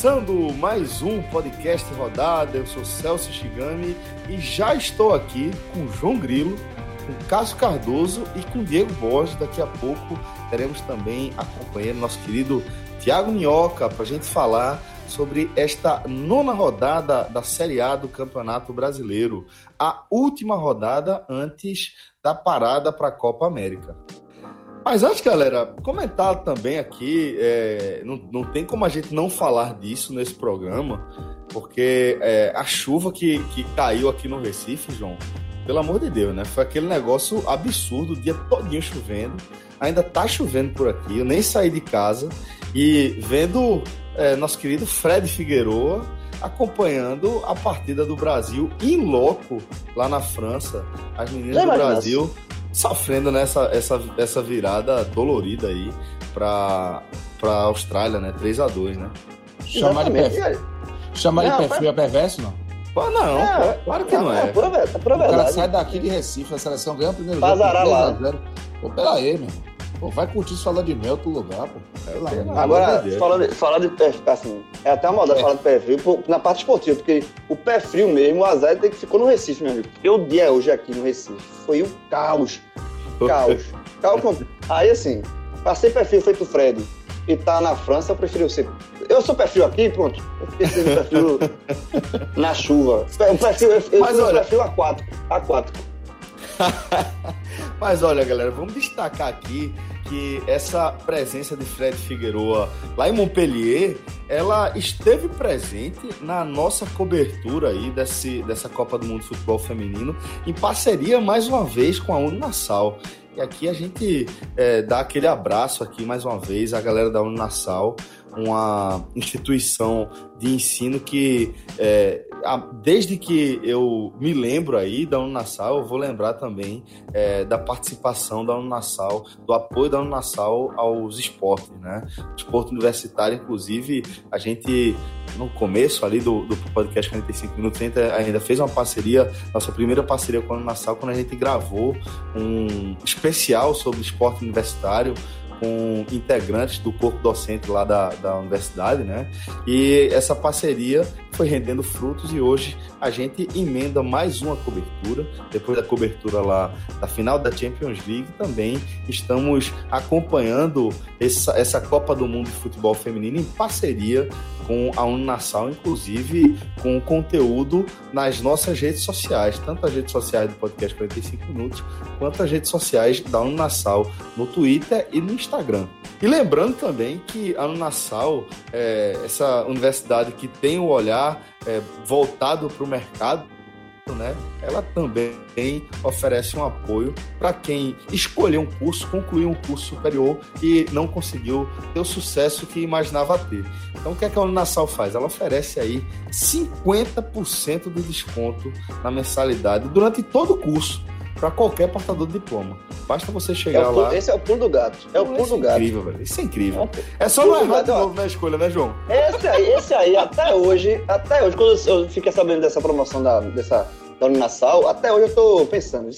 Começando mais um podcast rodada, eu sou Celso Shigami e já estou aqui com João Grilo, com Cássio Cardoso e com Diego Borges. Daqui a pouco teremos também acompanhando nosso querido Tiago Minhoca para a gente falar sobre esta nona rodada da Série A do Campeonato Brasileiro, a última rodada antes da parada para a Copa América. Mas antes, galera, comentar também aqui, é, não, não tem como a gente não falar disso nesse programa, porque é, a chuva que, que caiu aqui no Recife, João, pelo amor de Deus, né? Foi aquele negócio absurdo, o dia todinho chovendo, ainda tá chovendo por aqui, eu nem saí de casa e vendo é, nosso querido Fred Figueroa acompanhando a partida do Brasil em loco lá na França, as meninas do Brasil sofrendo nessa essa, essa virada dolorida aí para para Austrália, né? 3 a 2 né? Chamar de perfil. Chamar de perfil é perverso, não? Pô, não, é, claro que não é. É, pura, é pura verdade. O cara sai daqui de Recife, a seleção ganha o primeiro jogo. lá. Pô, pera aí, meu irmão. Pô, vai curtir isso falar de mel outro lugar, pô. É, Agora, falando, de, falando de perfil, assim, é até uma maldade é. falar de perfil na parte esportiva, porque o pé frio mesmo, o azar tem que ficou no Recife, meu amigo. Eu dia hoje aqui no Recife, foi um caos. Caos. caos. Aí, assim, passei perfil feito Fred e tá na França, eu prefiro ser. Eu sou perfil aqui, pronto. Eu fiquei perfil na chuva. Perfil, eu Mas, olha... perfil A4. A4. Mas olha, galera, vamos destacar aqui que essa presença de Fred Figueroa lá em Montpellier, ela esteve presente na nossa cobertura aí desse, dessa Copa do Mundo de Futebol Feminino, em parceria mais uma vez com a Unassal. E aqui a gente é, dá aquele abraço aqui mais uma vez à galera da Unassal, uma instituição de ensino que é, desde que eu me lembro aí da Unassal, eu vou lembrar também é, da participação da Unassal, do apoio da Unassal aos esportes, né? Esporte universitário, inclusive, a gente no começo ali do, do podcast 45 minutos ainda fez uma parceria, nossa primeira parceria com a Unassal, quando a gente gravou um especial sobre esporte universitário com integrantes do corpo docente lá da, da universidade, né? E essa parceria foi rendendo frutos e hoje a gente emenda mais uma cobertura, depois da cobertura lá da final da Champions League, também estamos acompanhando essa, essa Copa do Mundo de Futebol Feminino em parceria com a Unassal, inclusive com conteúdo nas nossas redes sociais, tanto as redes sociais do podcast 45 Minutos, quanto as redes sociais da Unassal no Twitter e no Instagram. E lembrando também que a Unassal, é essa universidade que tem o olhar é, voltado para o mercado, né, ela também oferece um apoio para quem escolheu um curso, concluiu um curso superior e não conseguiu ter o sucesso que imaginava ter. Então, o que, é que a Uninasal faz? Ela oferece aí 50% de desconto na mensalidade durante todo o curso para qualquer portador de diploma. Basta você chegar é pulo, lá. Esse é o pulo do gato. É o pulo do gato. É incrível, velho. Isso é incrível. É, é só não errar de novo na escolha, né, João? Esse aí, esse aí, até hoje, até hoje, quando eu fiquei sabendo dessa promoção da, dessa da até hoje eu tô pensando.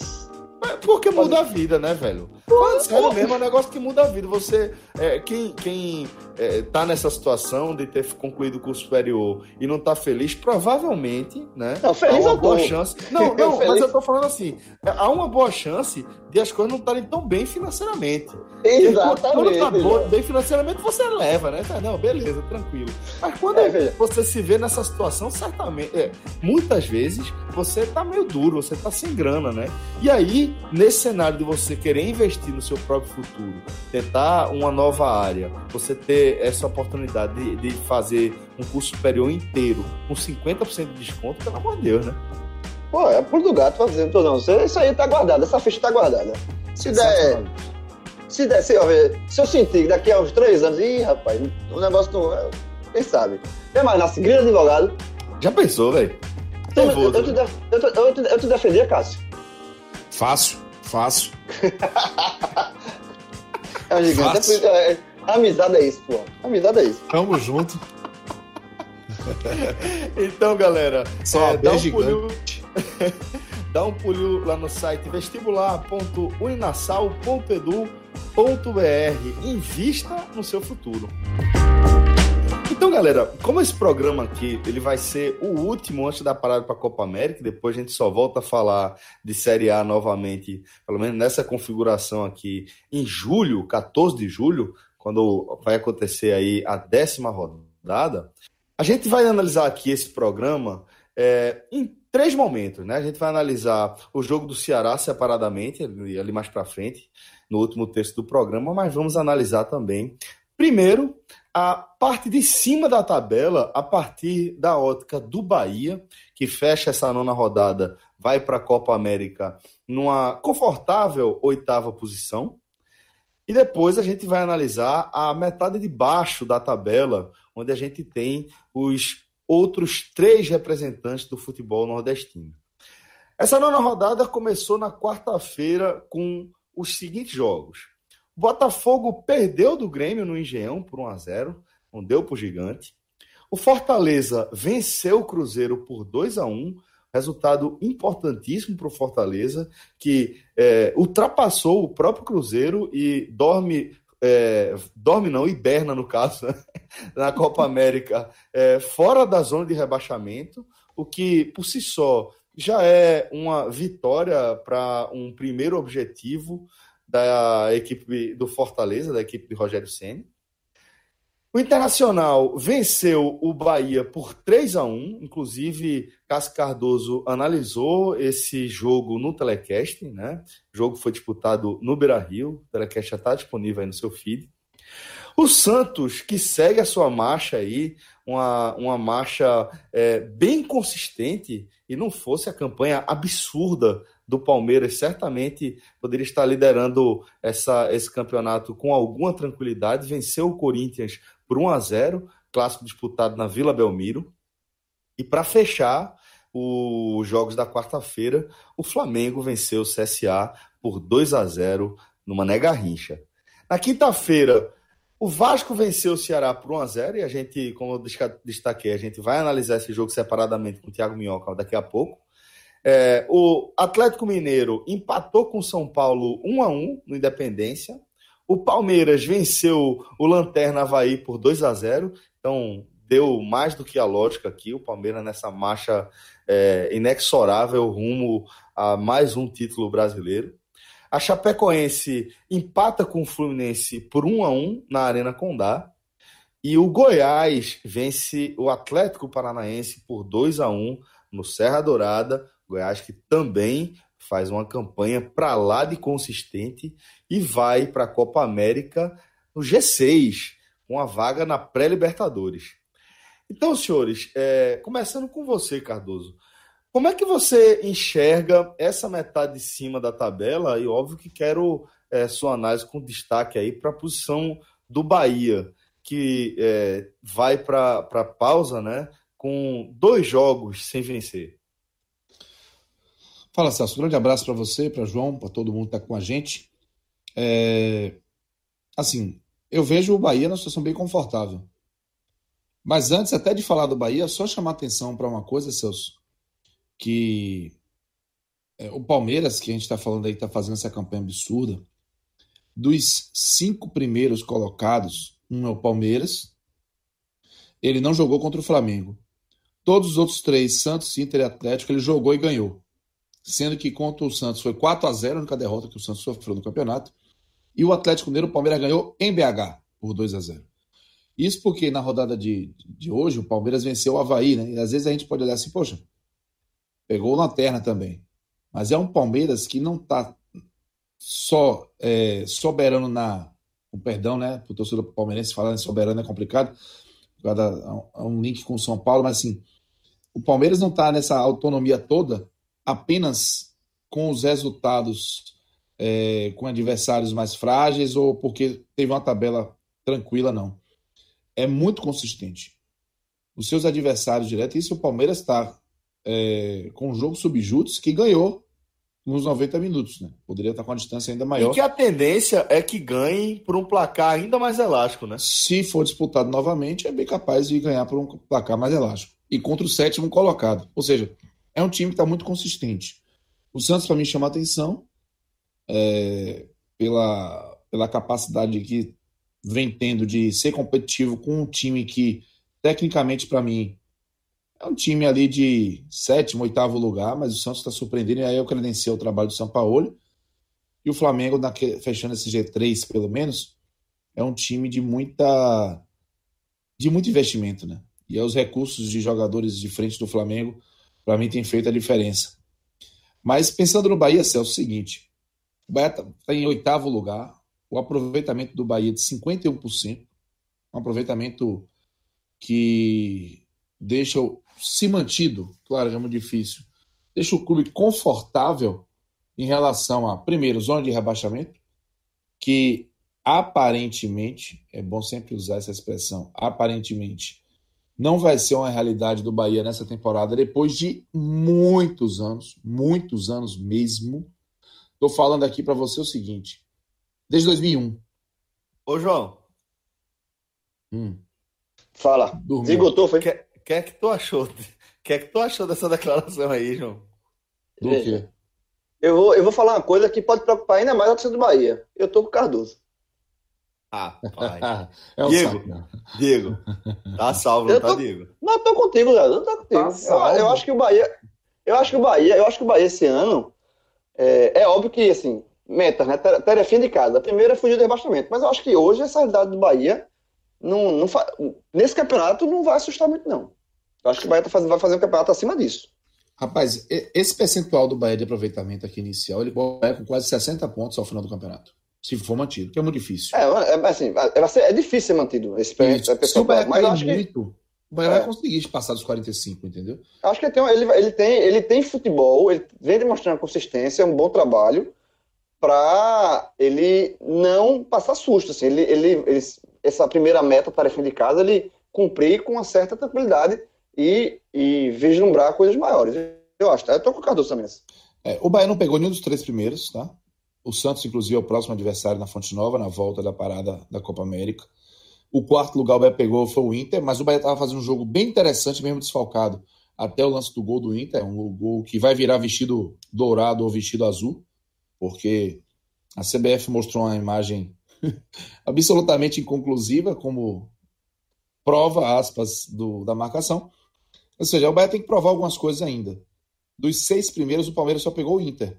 Porque muda a vida, né, velho? Falando sério mesmo, é um negócio que muda a vida. Você, é, quem, quem é, tá nessa situação de ter concluído o curso superior e não tá feliz, provavelmente, né? Não, feliz há uma boa chance. Não, não, mas eu tô falando assim, é, há uma boa chance de as coisas não estarem tão bem financeiramente. Exatamente. Quando tá bem financeiramente, você leva, né? Não, beleza, tranquilo. Mas quando é, você se vê nessa situação, certamente, é, muitas vezes, você tá meio duro, você tá sem grana, né? E aí, nesse cenário de você querer investir no seu próprio futuro, tentar uma nova área, você ter essa oportunidade de, de fazer um curso superior inteiro com 50% de desconto, pelo amor de Deus, né? Pô, é por do gato fazendo, não. Isso aí tá guardado, essa ficha tá guardada. Se der. Se der, se, se eu sentir daqui a uns três anos, ih, rapaz, o negócio não. É, quem sabe? Tem mais, nasce grande advogado. Já pensou, velho? Eu, eu, eu, te, eu, te, eu, te, eu te defendia, Cássio. Fácil, fácil. é um gigante. É, Amizade é isso, pô. Amizade é isso. Tamo junto. então, galera, Só é, dá um pulinho, dá um pulinho lá no site vestibular.uninasal.edu.br. Invista no seu futuro. Então, galera, como esse programa aqui ele vai ser o último antes da parada para a Copa América, depois a gente só volta a falar de Série A novamente, pelo menos nessa configuração aqui, em julho, 14 de julho, quando vai acontecer aí a décima rodada. A gente vai analisar aqui esse programa é, em três momentos, né? A gente vai analisar o jogo do Ceará separadamente, ali mais para frente, no último texto do programa, mas vamos analisar também, primeiro, a parte de cima da tabela, a partir da ótica do Bahia, que fecha essa nona rodada, vai para a Copa América numa confortável oitava posição. E depois a gente vai analisar a metade de baixo da tabela, onde a gente tem os outros três representantes do futebol nordestino. Essa nona rodada começou na quarta-feira com os seguintes jogos. Botafogo perdeu do Grêmio no Engenhão por 1 a 0 não deu para o gigante. O Fortaleza venceu o Cruzeiro por 2 a 1 resultado importantíssimo para o Fortaleza, que é, ultrapassou o próprio Cruzeiro e dorme é, dorme não, hiberna no caso, né? na Copa América, é, fora da zona de rebaixamento, o que por si só já é uma vitória para um primeiro objetivo da equipe do Fortaleza, da equipe de Rogério Senna. O Internacional venceu o Bahia por 3 a 1 inclusive Cássio Cardoso analisou esse jogo no telecast, né? O jogo foi disputado no Beira-Rio, o telecast já está disponível aí no seu feed. O Santos, que segue a sua marcha aí, uma, uma marcha é, bem consistente, e não fosse a campanha absurda do Palmeiras, certamente poderia estar liderando essa, esse campeonato com alguma tranquilidade. Venceu o Corinthians por 1 a 0 clássico disputado na Vila Belmiro. E para fechar os jogos da quarta-feira, o Flamengo venceu o CSA por 2 a 0 numa negarrincha. Na quinta-feira, o Vasco venceu o Ceará por 1 a 0 e a gente, como eu destaquei, a gente vai analisar esse jogo separadamente com o Thiago Minhoca daqui a pouco. É, o Atlético Mineiro empatou com São Paulo 1 a 1 no Independência. O Palmeiras venceu o Lanterna Havaí por 2 a 0 então deu mais do que a lógica aqui. O Palmeiras nessa marcha é, inexorável rumo a mais um título brasileiro. A Chapecoense empata com o Fluminense por 1 a 1 na Arena Condá. E o Goiás vence o Atlético Paranaense por 2 a 1 no Serra Dourada. Goiás que também faz uma campanha para lá de consistente e vai para a Copa América no G6, com a vaga na pré-Libertadores. Então, senhores, é, começando com você, Cardoso, como é que você enxerga essa metade de cima da tabela? E óbvio que quero é, sua análise com destaque aí para a posição do Bahia, que é, vai para a pausa, né? Com dois jogos sem vencer. Fala, Celso. Grande abraço para você, para João, para todo mundo que está com a gente. É... Assim, eu vejo o Bahia numa situação bem confortável. Mas antes até de falar do Bahia, só chamar atenção para uma coisa, Celso, que é, o Palmeiras, que a gente está falando aí, está fazendo essa campanha absurda, dos cinco primeiros colocados, um é o Palmeiras, ele não jogou contra o Flamengo. Todos os outros três, Santos, Inter e Atlético, ele jogou e ganhou sendo que contra o Santos foi 4 a 0 a única derrota que o Santos sofreu no campeonato. E o Atlético Mineiro, o Palmeiras ganhou em BH por 2 a 0 Isso porque na rodada de, de hoje o Palmeiras venceu o Havaí, né? E às vezes a gente pode olhar assim, poxa, pegou lanterna também. Mas é um Palmeiras que não está só é, soberano na. Perdão, né? Para o torcedor palmeirense falar em soberano é complicado, por causa um link com o São Paulo, mas assim, o Palmeiras não está nessa autonomia toda apenas com os resultados é, com adversários mais frágeis ou porque teve uma tabela tranquila, não. É muito consistente. Os seus adversários diretos, isso o Palmeiras está é, com o jogo subjúdice que ganhou nos 90 minutos, né? Poderia estar com a distância ainda maior. E que a tendência é que ganhe por um placar ainda mais elástico, né? Se for disputado novamente, é bem capaz de ganhar por um placar mais elástico. E contra o sétimo colocado. Ou seja, é um time que está muito consistente. O Santos, para mim, chama atenção é, pela, pela capacidade que vem tendo de ser competitivo com um time que, tecnicamente, para mim, é um time ali de sétimo, oitavo lugar, mas o Santos está surpreendendo, e aí eu credenciei o trabalho do São Paulo. E o Flamengo, fechando esse G3, pelo menos, é um time de muita de muito investimento, né? E os recursos de jogadores de frente do Flamengo, para mim, tem feito a diferença. Mas pensando no Bahia, Celso, é o seguinte: o Bahia está tá em oitavo lugar, o aproveitamento do Bahia é de 51%, um aproveitamento que deixa se mantido, claro, é muito difícil, deixa o clube confortável em relação a, primeiro, zona de rebaixamento, que aparentemente, é bom sempre usar essa expressão, aparentemente, não vai ser uma realidade do Bahia nessa temporada, depois de muitos anos, muitos anos mesmo. Estou falando aqui para você o seguinte: desde 2001. Ô, João. Hum. Fala. Zigotou, foi? O que é que tu achou? O que é que tu achou dessa declaração aí, João? Do quê? Eu vou, eu vou falar uma coisa que pode preocupar ainda mais a torcida do Bahia. Eu tô com o Cardoso. Ah, pai. é Diego, saco, Diego, tá salvo, não tá, Diego? Não, eu tô contigo, Léo. Eu tô contigo. Tá eu, eu, acho que o Bahia. Eu acho que o Bahia, eu acho que o Bahia esse ano. É, é óbvio que, assim, metas, né? Tarefinha de casa. A primeira é fugir do rebaixamento. Mas eu acho que hoje essa realidade do Bahia não, não fa... nesse campeonato não vai assustar muito, não. Eu acho que o Bahia tá fazendo, vai fazer um campeonato acima disso. Rapaz, esse percentual do Bahia de aproveitamento aqui inicial, ele vai com quase 60 pontos ao final do campeonato. Se for mantido, que é muito difícil. É, é assim, é, é difícil ser mantido esse. Se o Bahia mas muito, que... o Bahia é. vai conseguir passar dos 45, entendeu? Acho que ele tem, ele, ele, tem, ele tem futebol, ele vem demonstrando consistência, um bom trabalho, para ele não passar susto. Assim, ele, ele, ele essa primeira meta, tarefa de casa, ele cumprir com uma certa tranquilidade e, e vislumbrar coisas maiores. Eu acho, tá? Eu tô com o Cardoso também. É, o Bahia não pegou nenhum dos três primeiros, tá? O Santos, inclusive, é o próximo adversário na Fonte Nova, na volta da parada da Copa América. O quarto lugar o Bahia pegou foi o Inter, mas o Bahia estava fazendo um jogo bem interessante, mesmo desfalcado. Até o lance do gol do Inter, um gol que vai virar vestido dourado ou vestido azul, porque a CBF mostrou uma imagem absolutamente inconclusiva, como prova, aspas, do, da marcação. Ou seja, o Bahia tem que provar algumas coisas ainda. Dos seis primeiros, o Palmeiras só pegou o Inter.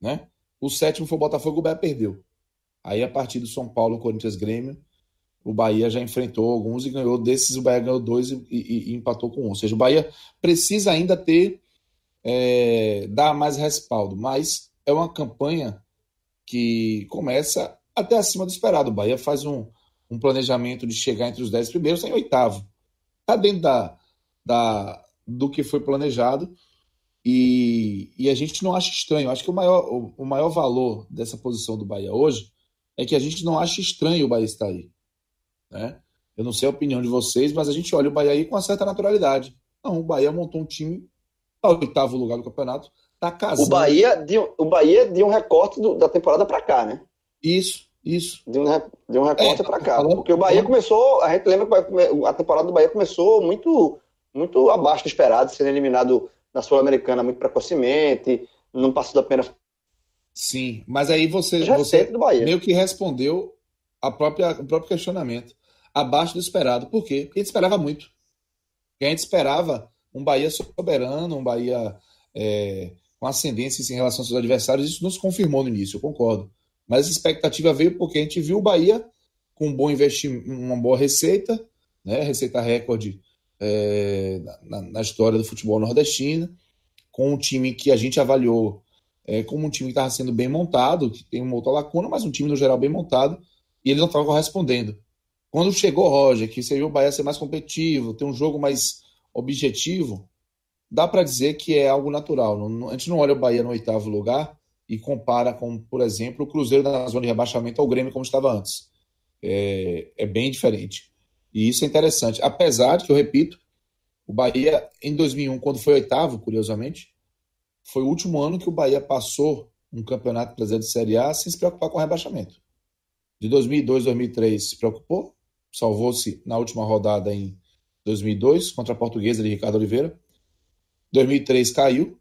Né? O sétimo foi o Botafogo, o Bahia perdeu. Aí, a partir do São Paulo, Corinthians, Grêmio, o Bahia já enfrentou alguns e ganhou. Desses, o Bahia ganhou dois e, e, e empatou com um. Ou seja, o Bahia precisa ainda ter, é, dar mais respaldo. Mas é uma campanha que começa até acima do esperado. O Bahia faz um, um planejamento de chegar entre os dez primeiros, em oitavo. Está dentro da, da, do que foi planejado e, e, a gente não acha estranho. Acho que o maior, o, o, maior valor dessa posição do Bahia hoje é que a gente não acha estranho o Bahia estar aí. Né? Eu não sei a opinião de vocês, mas a gente olha o Bahia aí com uma certa naturalidade. Não, o Bahia montou um time ao oitavo lugar do campeonato, tá casando. O Bahia de, o Bahia de um recorte do, da temporada para cá, né? Isso, isso. De um, de um recorte é, para cá. Falando, porque o Bahia começou, a gente lembra que a temporada do Bahia começou muito, muito abaixo do esperado, sendo eliminado na Sul-Americana muito precocemente, não passou da pena. Sim, mas aí você, você meio que respondeu a própria, o próprio questionamento. Abaixo do esperado. Por quê? Porque a gente esperava muito. Porque a gente esperava um Bahia soberano, um Bahia é, com ascendência em relação aos seus adversários. Isso não se confirmou no início, eu concordo. Mas a expectativa veio porque a gente viu o Bahia com um bom investimento, uma boa receita, né? receita recorde é, na, na, história do futebol nordestino, com um time que a gente avaliou é, como um time que estava sendo bem montado, que tem uma outra lacuna, mas um time no geral bem montado, e ele não estava correspondendo. Quando chegou Roger, que viu o Bahia ser mais competitivo, ter um jogo mais objetivo, dá para dizer que é algo natural. a gente não olha o Bahia no oitavo lugar e compara com, por exemplo, o Cruzeiro na zona de rebaixamento ao Grêmio como estava antes. É, é bem diferente. E isso é interessante. Apesar de que, eu repito, o Bahia, em 2001, quando foi oitavo, curiosamente, foi o último ano que o Bahia passou um campeonato brasileiro de Série A sem se preocupar com o rebaixamento. De 2002 2003 se preocupou, salvou-se na última rodada em 2002 contra a Portuguesa de Ricardo Oliveira. 2003 caiu,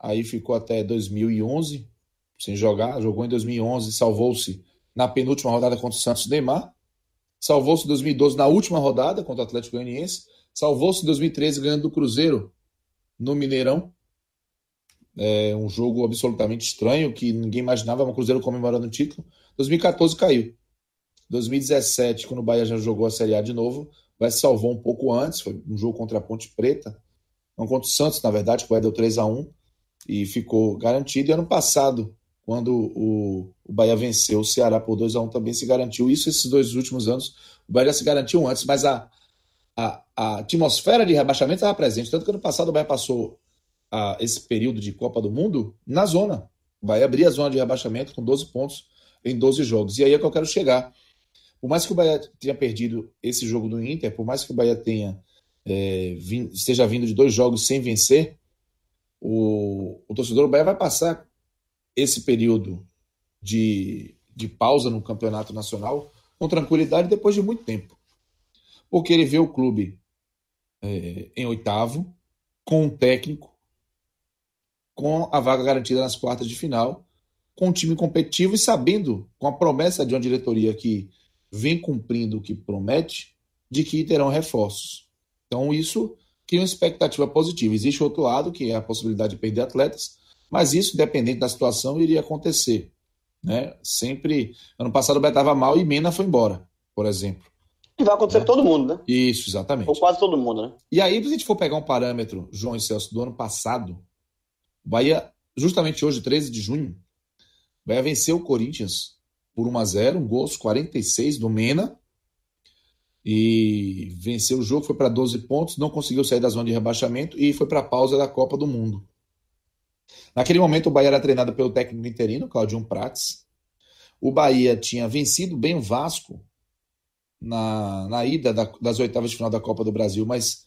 aí ficou até 2011 sem jogar, jogou em 2011, salvou-se na penúltima rodada contra o Santos Neymar, salvou-se em 2012 na última rodada contra o Atlético Goianiense, salvou-se em 2013 ganhando do Cruzeiro no Mineirão, é um jogo absolutamente estranho que ninguém imaginava, um Cruzeiro comemorando o título. 2014 caiu. 2017, quando o Bahia já jogou a Série A de novo, Bahia se salvou um pouco antes, foi um jogo contra a Ponte Preta, não contra o Santos, na verdade, que o Bahia deu 3 a 1 e ficou garantido. E ano passado, quando o, o Bahia venceu o Ceará por 2 a 1 também se garantiu. Isso esses dois últimos anos, o Bahia se garantiu antes, mas a, a, a atmosfera de rebaixamento estava presente. Tanto que ano passado o Bahia passou a, esse período de Copa do Mundo na zona. O Bahia abria a zona de rebaixamento com 12 pontos em 12 jogos. E aí é que eu quero chegar. Por mais que o Bahia tenha perdido esse jogo do Inter, por mais que o Bahia tenha é, vindo, esteja vindo de dois jogos sem vencer, o, o torcedor do Bahia vai passar esse período de, de pausa no campeonato nacional com tranquilidade depois de muito tempo. Porque ele vê o clube é, em oitavo, com um técnico com a vaga garantida nas quartas de final, com um time competitivo e sabendo, com a promessa de uma diretoria que vem cumprindo o que promete, de que terão reforços. Então, isso cria uma expectativa positiva. Existe outro lado, que é a possibilidade de perder atletas, mas isso, dependendo da situação, iria acontecer. Né? Sempre. Ano passado o Beto estava mal e Mena foi embora, por exemplo. E vai acontecer né? com todo mundo, né? Isso, exatamente. Ou quase todo mundo, né? E aí, se a gente for pegar um parâmetro, João e Celso, do ano passado, o Bahia, justamente hoje, 13 de junho, o Bahia venceu o Corinthians por 1 a 0 um gol aos 46 do Mena. E venceu o jogo, foi para 12 pontos, não conseguiu sair da zona de rebaixamento e foi para a pausa da Copa do Mundo. Naquele momento, o Bahia era treinado pelo técnico interino, Claudio Prates. O Bahia tinha vencido bem o Vasco na, na ida da, das oitavas de final da Copa do Brasil, mas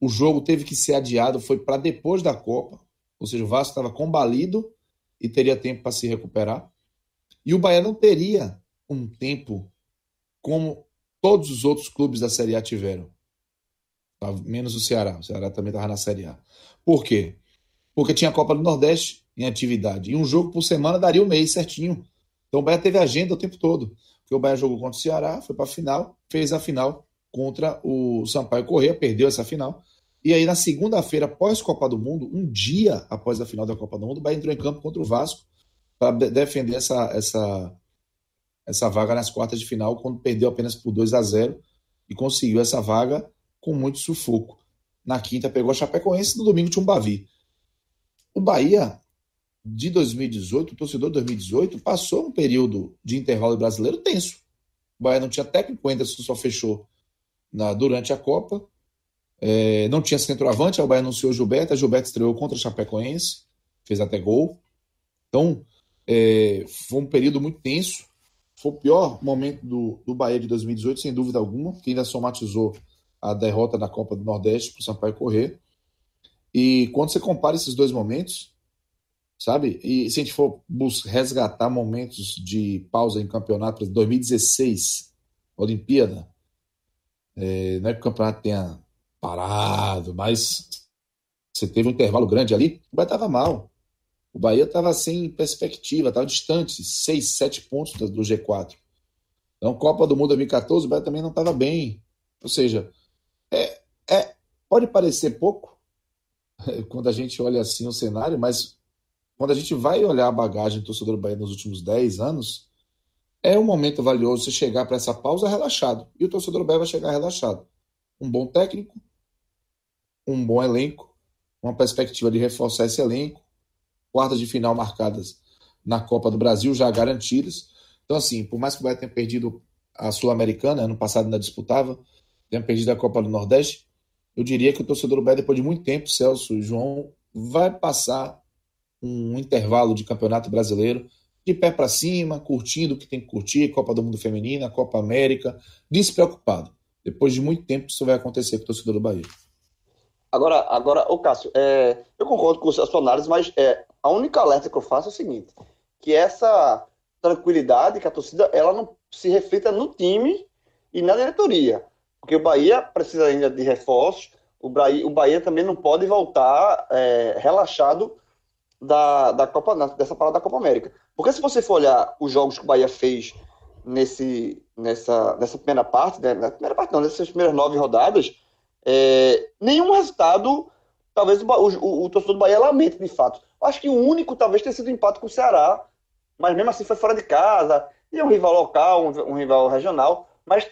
o jogo teve que ser adiado, foi para depois da Copa. Ou seja, o Vasco estava combalido e teria tempo para se recuperar. E o Bahia não teria um tempo como todos os outros clubes da Série A tiveram. Tá? Menos o Ceará. O Ceará também estava na Série A. Por quê? Porque tinha a Copa do Nordeste em atividade. E um jogo por semana daria um mês certinho. Então o Bahia teve agenda o tempo todo. Porque o Bahia jogou contra o Ceará, foi para a final, fez a final contra o Sampaio Corrêa, perdeu essa final. E aí, na segunda-feira, após Copa do Mundo, um dia após a final da Copa do Mundo, o Bahia entrou em campo contra o Vasco para defender essa, essa, essa vaga nas quartas de final, quando perdeu apenas por 2 a 0 e conseguiu essa vaga com muito sufoco. Na quinta, pegou a Chapecoense, no domingo tinha um Bavi. O Bahia, de 2018, o torcedor de 2018, passou um período de intervalo brasileiro tenso. O Bahia não tinha técnico, o Anderson só fechou na, durante a Copa. É, não tinha centroavante, o Bahia anunciou Gilberto, a Gilberto estreou contra a Chapecoense, fez até gol. Então, é, foi um período muito tenso. Foi o pior momento do, do Bahia de 2018, sem dúvida alguma, que ainda somatizou a derrota na Copa do Nordeste para o Sampaio correr. E quando você compara esses dois momentos, sabe? E se a gente for resgatar momentos de pausa em campeonato, 2016, Olimpíada, é, não é que o campeonato tenha parado, mas você teve um intervalo grande ali, o Bahia estava mal. O Bahia estava sem perspectiva, estava distante, 6, 7 pontos do G4. Então, Copa do Mundo 2014, o Bahia também não estava bem. Ou seja, é, é, pode parecer pouco quando a gente olha assim o cenário, mas quando a gente vai olhar a bagagem do torcedor do Bahia nos últimos 10 anos, é um momento valioso você chegar para essa pausa relaxado. E o torcedor do Bahia vai chegar relaxado. Um bom técnico, um bom elenco, uma perspectiva de reforçar esse elenco, quartas de final marcadas na Copa do Brasil já garantidas. Então, assim, por mais que o Bahia tenha perdido a Sul-Americana, ano passado ainda disputava, tenha perdido a Copa do Nordeste, eu diria que o torcedor do Bahia, depois de muito tempo, Celso e João, vai passar um intervalo de campeonato brasileiro de pé para cima, curtindo o que tem que curtir, Copa do Mundo Feminina, Copa América, despreocupado. Depois de muito tempo, isso vai acontecer com o torcedor do Bahia. Agora, agora o Cássio, é, eu concordo com a sua análise, mas é, a única alerta que eu faço é o seguinte, que essa tranquilidade que a torcida ela não se reflita no time e na diretoria. Porque o Bahia precisa ainda de reforços, o Bahia, o Bahia também não pode voltar é, relaxado da, da Copa, dessa parada da Copa América. Porque se você for olhar os jogos que o Bahia fez nesse, nessa, nessa primeira parte, né, na primeira parte não, nessas primeiras nove rodadas, é, nenhum resultado, talvez o, o, o, torcedor do Bahia lamente de fato. Acho que o único talvez tenha sido o empate com o Ceará, mas mesmo assim foi fora de casa, e é um rival local, um, um rival regional, mas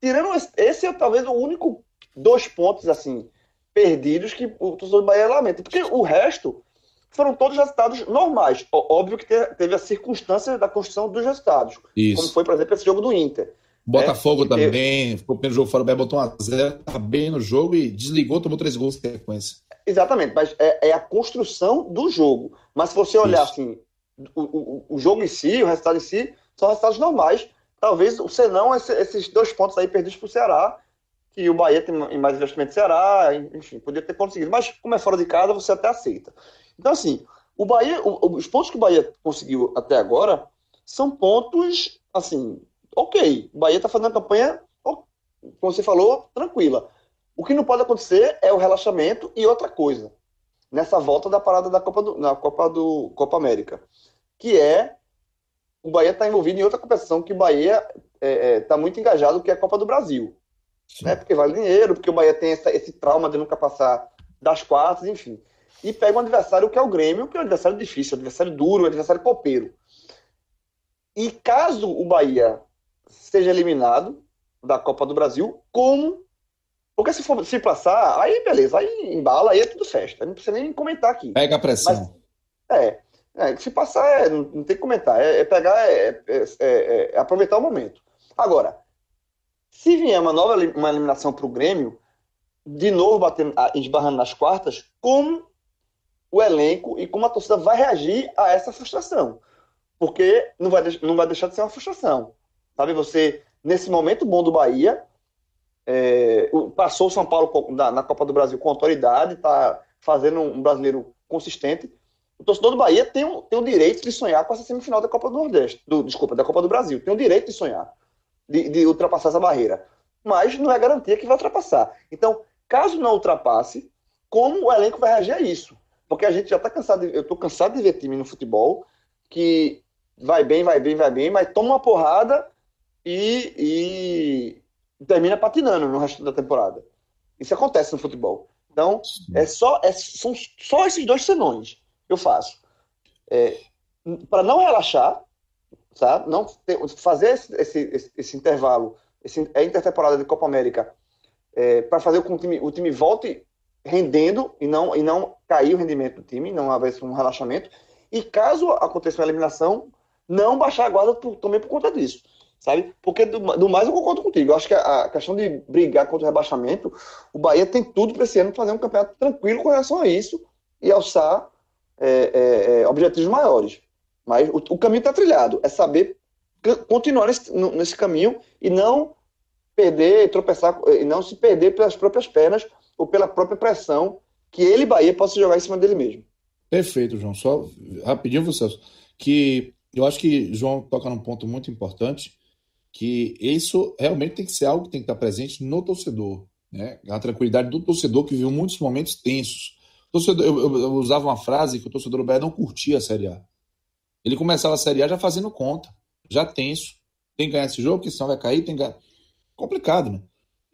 tirando esse, esse é talvez o único dois pontos assim perdidos que o torcedor do Bahia lamenta, porque o resto foram todos resultados normais. Óbvio que teve a circunstância da construção dos resultados. Isso. Como foi, por exemplo, esse jogo do Inter. Botafogo né? também, ficou o primeiro jogo fora, o Bahia botou um a zero, tá bem no jogo e desligou, tomou três gols em sequência. Exatamente, mas é, é, a construção do jogo. Mas se você olhar Isso. assim, o, o, o, jogo em si, o resultado em si, são resultados normais. Talvez, senão, esse, esses dois pontos aí perdidos para o Ceará, que o Bahia tem mais investimento do Ceará, enfim, podia ter conseguido. Mas como é fora de casa, você até aceita. Então, assim, o Bahia, os pontos que o Bahia conseguiu até agora são pontos, assim, ok. O Bahia está fazendo a campanha, como você falou, tranquila. O que não pode acontecer é o relaxamento e outra coisa. Nessa volta da parada da Copa do, na Copa do Copa América, que é o Bahia está envolvido em outra competição que o Bahia está é, é, tá muito engajado, que é a Copa do Brasil. Né? Porque vale dinheiro, porque o Bahia tem essa, esse trauma de nunca passar das quartas, enfim e pega um adversário que é o Grêmio, que é um adversário difícil, um adversário duro, um adversário copeiro. E caso o Bahia seja eliminado da Copa do Brasil, como. Porque se for se passar, aí beleza, aí embala, aí é tudo festa. Não precisa nem comentar aqui. Pega a pressão. Mas, é, é, se passar, é, não, não, tem que comentar. É, é pegar, é, é, é, é aproveitar o momento. Agora, se vier uma nova uma eliminação para o Grêmio, de novo batendo, esbarrando nas quartas, como o elenco e como a torcida vai reagir a essa frustração. Porque não vai, não vai deixar de ser uma frustração. Sabe, você, nesse momento bom do Bahia, passou o São Paulo na, na, Copa do Brasil com autoridade, está fazendo um brasileiro consistente. O torcedor do Bahia tem, um, tem o direito de sonhar com essa semifinal da Copa do Nordeste, do, desculpa, da Copa do Brasil. Tem o direito de sonhar, de, de ultrapassar essa barreira. Mas não é garantia que vai ultrapassar. Então, caso não ultrapasse, como o elenco vai reagir a isso? Porque a gente já está cansado, de, eu estou cansado de ver time no futebol que vai bem, vai bem, vai bem, mas toma uma porrada e, e termina patinando no resto da temporada. Isso acontece no futebol. Então, é só, é, são só esses dois senões eu faço. É, para não relaxar, sabe? Não ter, fazer esse, esse, esse, intervalo, esse, a intertemporada de Copa América, é, para fazer com que o time, o time volte rendendo e não, e não cair o rendimento do time, não haver um relaxamento. E caso aconteça uma eliminação, não baixar a guarda por, também por conta disso. Sabe? Porque do, do, mais eu concordo contigo. Eu acho que a, a, questão de brigar contra o rebaixamento, o Bahia tem tudo para esse ano fazer um campeonato tranquilo com relação a isso e alçar é, é, é, objetivos maiores. Mas o, o caminho está trilhado. É saber continuar nesse, nesse caminho e não perder, tropeçar, e não se perder pelas próprias pernas ou pela própria pressão que ele, Bahia, possa jogar em cima dele mesmo. Perfeito, João. Só rapidinho, Celso, que eu acho que João toca num ponto muito importante, que isso realmente tem que ser algo que tem que estar presente no torcedor. Né? A tranquilidade do torcedor que viu muitos momentos tensos. Torcedor, eu, eu, eu, usava uma frase que o torcedor do Bahia não curtia a Série A. Ele começava a Série A já fazendo conta, já tenso. Tem que ganhar esse jogo, que senão vai cair, tem que ganhar. Complicado, né?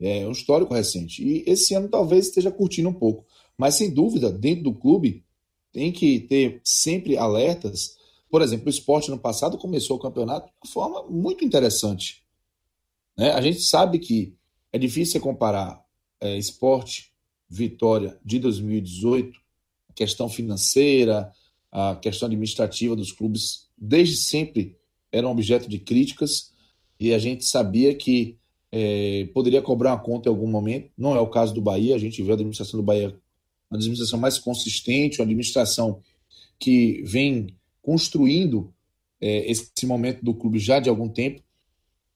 É um histórico recente. E esse ano talvez esteja curtindo um pouco. Mas, sem dúvida, dentro do clube, tem que ter sempre alertas. Por exemplo, o esporte no passado começou o campeonato de uma forma muito interessante. Né? A gente sabe que é difícil comparar é, esporte, vitória de 2018, a questão financeira, a questão administrativa dos clubes, desde sempre eram objeto de críticas, e a gente sabia que é, poderia cobrar uma conta em algum momento. Não é o caso do Bahia, a gente vê a administração do Bahia uma administração mais consistente, uma administração que vem construindo é, esse momento do clube já de algum tempo,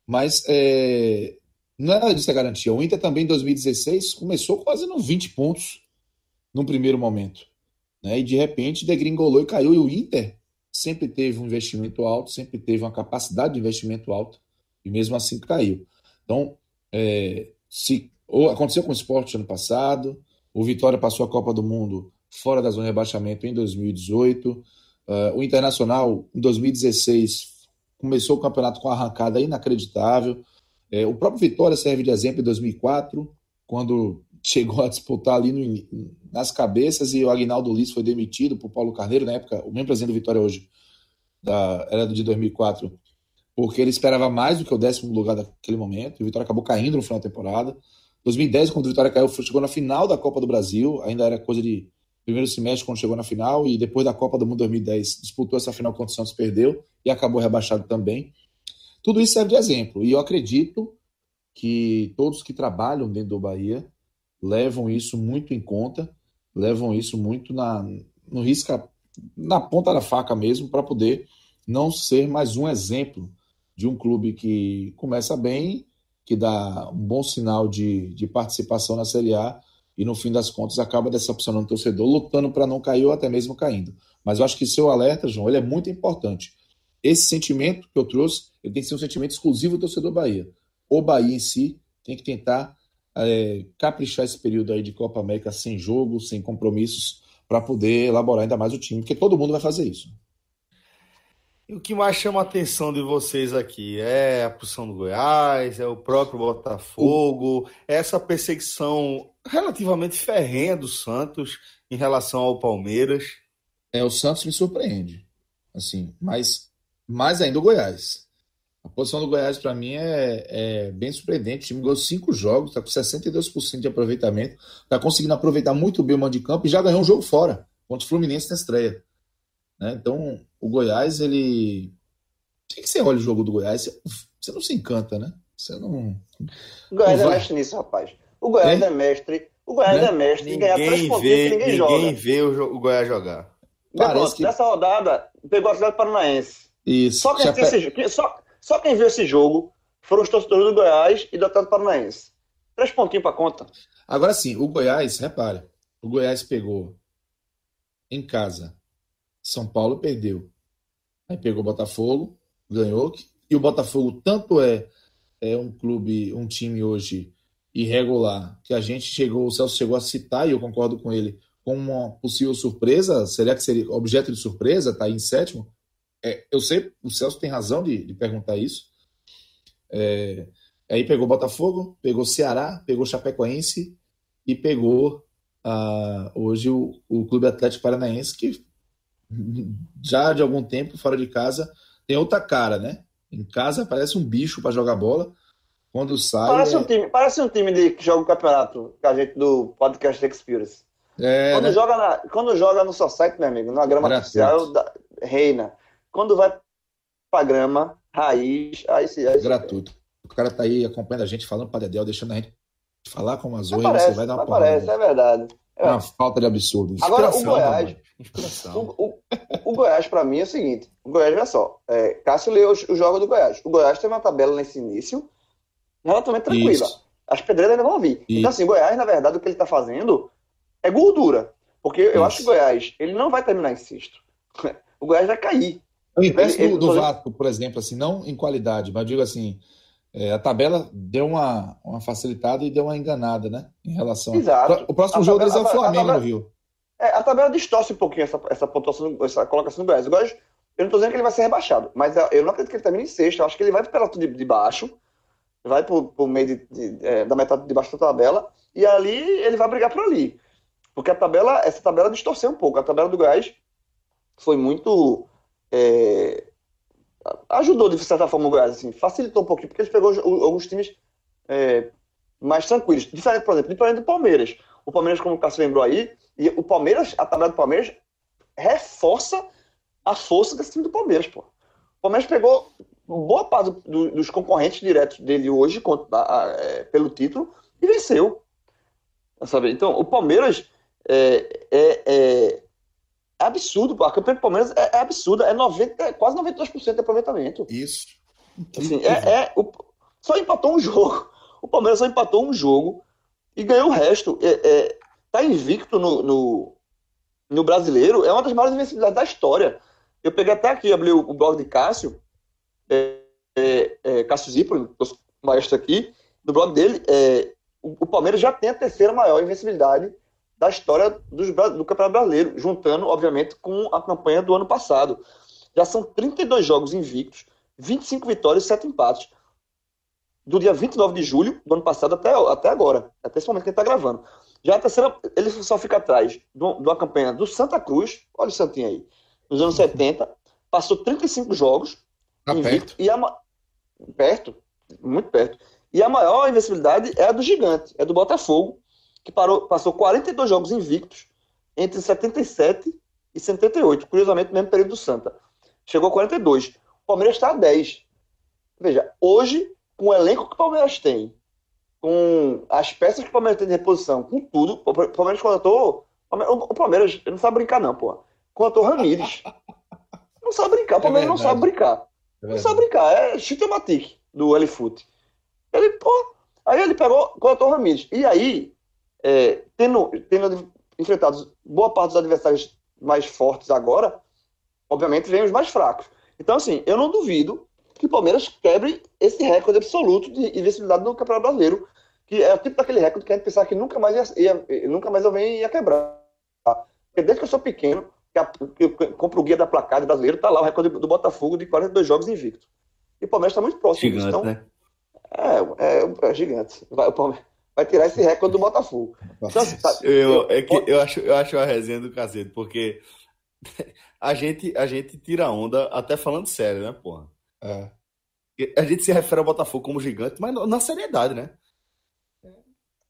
mas é nada disso a garantia. O Inter também em 2016 começou fazendo 20 pontos num primeiro momento. Né? E de repente degringolou e caiu. E o Inter sempre teve um investimento alto, sempre teve uma capacidade de investimento alto, e mesmo assim caiu. Então, é, se ou aconteceu com o esporte ano passado, o Vitória passou a Copa do Mundo fora da zona de rebaixamento em 2018, uh, é, o Internacional em 2016 começou o campeonato com uma arrancada inacreditável, é, o próprio Vitória serve de exemplo em 2004, quando chegou a disputar ali no, nas cabeças e o Agnaldo Liz foi demitido por Paulo Carneiro, na época, o mesmo presidente do Vitória hoje, da, era de 2004, porque ele esperava mais do que o décimo lugar daquele momento, e o Vitória acabou caindo no final da temporada. 2010, quando o Vitória caiu, chegou na final da Copa do Brasil, ainda era coisa de primeiro semestre quando chegou na final, e depois da Copa do Mundo 2010 disputou essa final contra o Santos, perdeu, e acabou rebaixado também. Tudo isso serve de exemplo. E eu acredito que todos que trabalham dentro do Bahia levam isso muito em conta, levam isso muito na, no risco, na ponta da faca mesmo, para poder não ser mais um exemplo de um clube que começa bem, que dá um bom sinal de, de participação na Série A e no fim das contas acaba decepcionando o torcedor, lutando para não cair ou até mesmo caindo. Mas eu acho que seu alerta, João, ele é muito importante. Esse sentimento que eu trouxe, ele tem que ser um sentimento exclusivo do torcedor Bahia. O Bahia em si tem que tentar é, caprichar esse período aí de Copa América sem jogo, sem compromissos, para poder elaborar ainda mais o time, porque todo mundo vai fazer isso. E o que mais chama a atenção de vocês aqui é a posição do Goiás, é o próprio Botafogo, é essa perseguição relativamente ferrenha do Santos em relação ao Palmeiras. É, o Santos me surpreende, assim, mas mais ainda o Goiás. A posição do Goiás, para mim, é, é, bem surpreendente. O time ganhou cinco jogos, está com 62% de aproveitamento, está conseguindo aproveitar muito bem o mando de campo e já ganhou um jogo fora, contra o Fluminense na estreia. Né? Então, o Goiás, ele. Tem que você olha o jogo do Goiás, você não se encanta, né? Você não. O Goiás não é mestre nisso, rapaz. O Goiás é, é mestre. O Goiás né? é mestre ninguém ganhar três pontos ninguém, ninguém joga. Ninguém vê o, o Goiás jogar. Parece que... Nessa rodada, pegou a cidade paranaense. Isso. Só quem, esse, só, só quem viu esse jogo foram os torcedores do Goiás e do Atlético Paranaense. Três pontinhos para conta. Agora sim, o Goiás, repare, o Goiás pegou em casa. São Paulo perdeu. Aí pegou o Botafogo, ganhou. E o Botafogo tanto é, é um clube, um time hoje irregular, que a gente chegou, o Celso chegou a citar, e eu concordo com ele, como uma possível surpresa. Será que seria objeto de surpresa? Está aí em sétimo? É, eu sei, o Celso tem razão de, de perguntar isso. É, aí pegou Botafogo, pegou Ceará, pegou Chapecoense e pegou hoje o, o Clube Atlético Paranaense, que já de algum tempo fora de casa tem outra cara, né? Em casa parece um bicho para jogar bola. Quando sai. Parece, é... um time, parece um time de, que joga o campeonato, que a gente do Podcast Experience. É, quando, né? joga na, quando joga no Society, meu amigo, na grama artificial, reina. Quando vai pra grama, raiz, aí se. Aí Gratuito. O cara tá aí acompanhando a gente, falando pra Dedel, deixando a gente falar com as oi, você vai dar uma porrada. Parece, é verdade. É uma falta de absurdo. Agora, o Goiás. O, o, o Goiás, para mim, é o seguinte: o Goiás, olha só. É, Cássio leu o, o jogo do Goiás. O Goiás tem uma tabela nesse início relativamente tranquila. Isso. As pedreiras ainda vão vir. Isso. Então, assim, o Goiás, na verdade, o que ele tá fazendo é gordura. Porque eu Isso. acho que o Goiás, ele não vai terminar em sexto. O Goiás vai cair. O inverso do, do Vasco, por exemplo, assim, não em qualidade, mas digo assim, é, a tabela deu uma, uma facilitada e deu uma enganada, né? Em relação. Exato. A... O próximo a jogo tabela, deles é o Flamengo tabela, no Rio. É, a tabela distorce um pouquinho essa, essa pontuação, essa colocação do Goiás. O Goiás, eu não estou dizendo que ele vai ser rebaixado, mas eu não acredito que ele termine em sexto. Eu acho que ele vai pela de, de baixo, vai por, por meio de, de, é, da metade de baixo da tabela, e ali ele vai brigar por ali. Porque a tabela, essa tabela distorceu um pouco. A tabela do Goiás foi muito. É, ajudou de certa forma o Goiás, assim, facilitou um pouquinho, porque ele pegou alguns times é, mais tranquilos. Diferente, por exemplo, diferente do Palmeiras. O Palmeiras, como o Cássio lembrou aí, e o Palmeiras, a tabela do Palmeiras reforça a força desse time do Palmeiras, pô. O Palmeiras pegou boa parte do, do, dos concorrentes diretos dele hoje contra, a, a, é, pelo título e venceu. Sabe? Então, o Palmeiras é, é, é é absurdo, pô. A campanha do Palmeiras é, é absurda. É, 90, é quase 92% de aproveitamento. Isso. Assim, é, é o, só empatou um jogo. O Palmeiras só empatou um jogo e ganhou o resto. É, é tá invicto no, no, no, brasileiro é uma das maiores invencibilidades da história. Eu peguei até aqui, abri o, o blog de Cássio, é, é, Cássio Zipro, maestro aqui, no blog dele, o, o, Palmeiras já tem a terceira maior invencibilidade da história dos, do Campeonato Brasileiro, juntando, obviamente, com a campanha do ano passado. Já são 32 jogos invictos, 25 vitórias e 7 empates. Do dia 29 de julho do ano passado até, até agora, até esse momento que ele está gravando. Já a terceira, ele só fica atrás de uma campanha do Santa Cruz, olha o Santinho aí, nos anos 70, passou 35 jogos. Tá perto. E a, perto, muito perto. E a maior invencibilidade é a do gigante, é do Botafogo, que parou, passou 42 jogos invictos entre 77 e 78, curiosamente, mesmo período do Santa. Chegou a 42. O Palmeiras está a 10. Veja, hoje, com o elenco que o Palmeiras tem, com as peças que o Palmeiras tem de reposição, com tudo, o Palmeiras contratou. O Palmeiras não sabe brincar, não, pô. Contratou Ramires. Não sabe brincar, o Palmeiras é não sabe brincar. É não sabe brincar, é chute do Elifute. Ele, pô, aí ele pegou, contratou Ramires. E aí, é, tendo, tendo enfrentado boa parte dos adversários mais fortes agora, obviamente vem os mais fracos. Então, assim, eu não duvido que o Palmeiras quebre esse recorde absoluto de invencibilidade no Campeonato Brasileiro, que é o tipo daquele recorde que a gente pensar que nunca mais, ia, ia nunca mais alguém ia quebrar. Porque desde que eu sou pequeno, eu compro o guia da placada brasileiro, tá lá o recorde do Botafogo de 42 jogos invicto. E o Palmeiras está muito próximo gigante. Então, né? é, é, é gigante. Vai, o Palmeiras, vai tirar esse recorde do Botafogo. Então, assim, tá, eu, é que eu, acho, eu acho a resenha do cacete, porque a gente, a gente tira onda até falando sério, né, porra? É. A gente se refere ao Botafogo como gigante, mas na seriedade, né?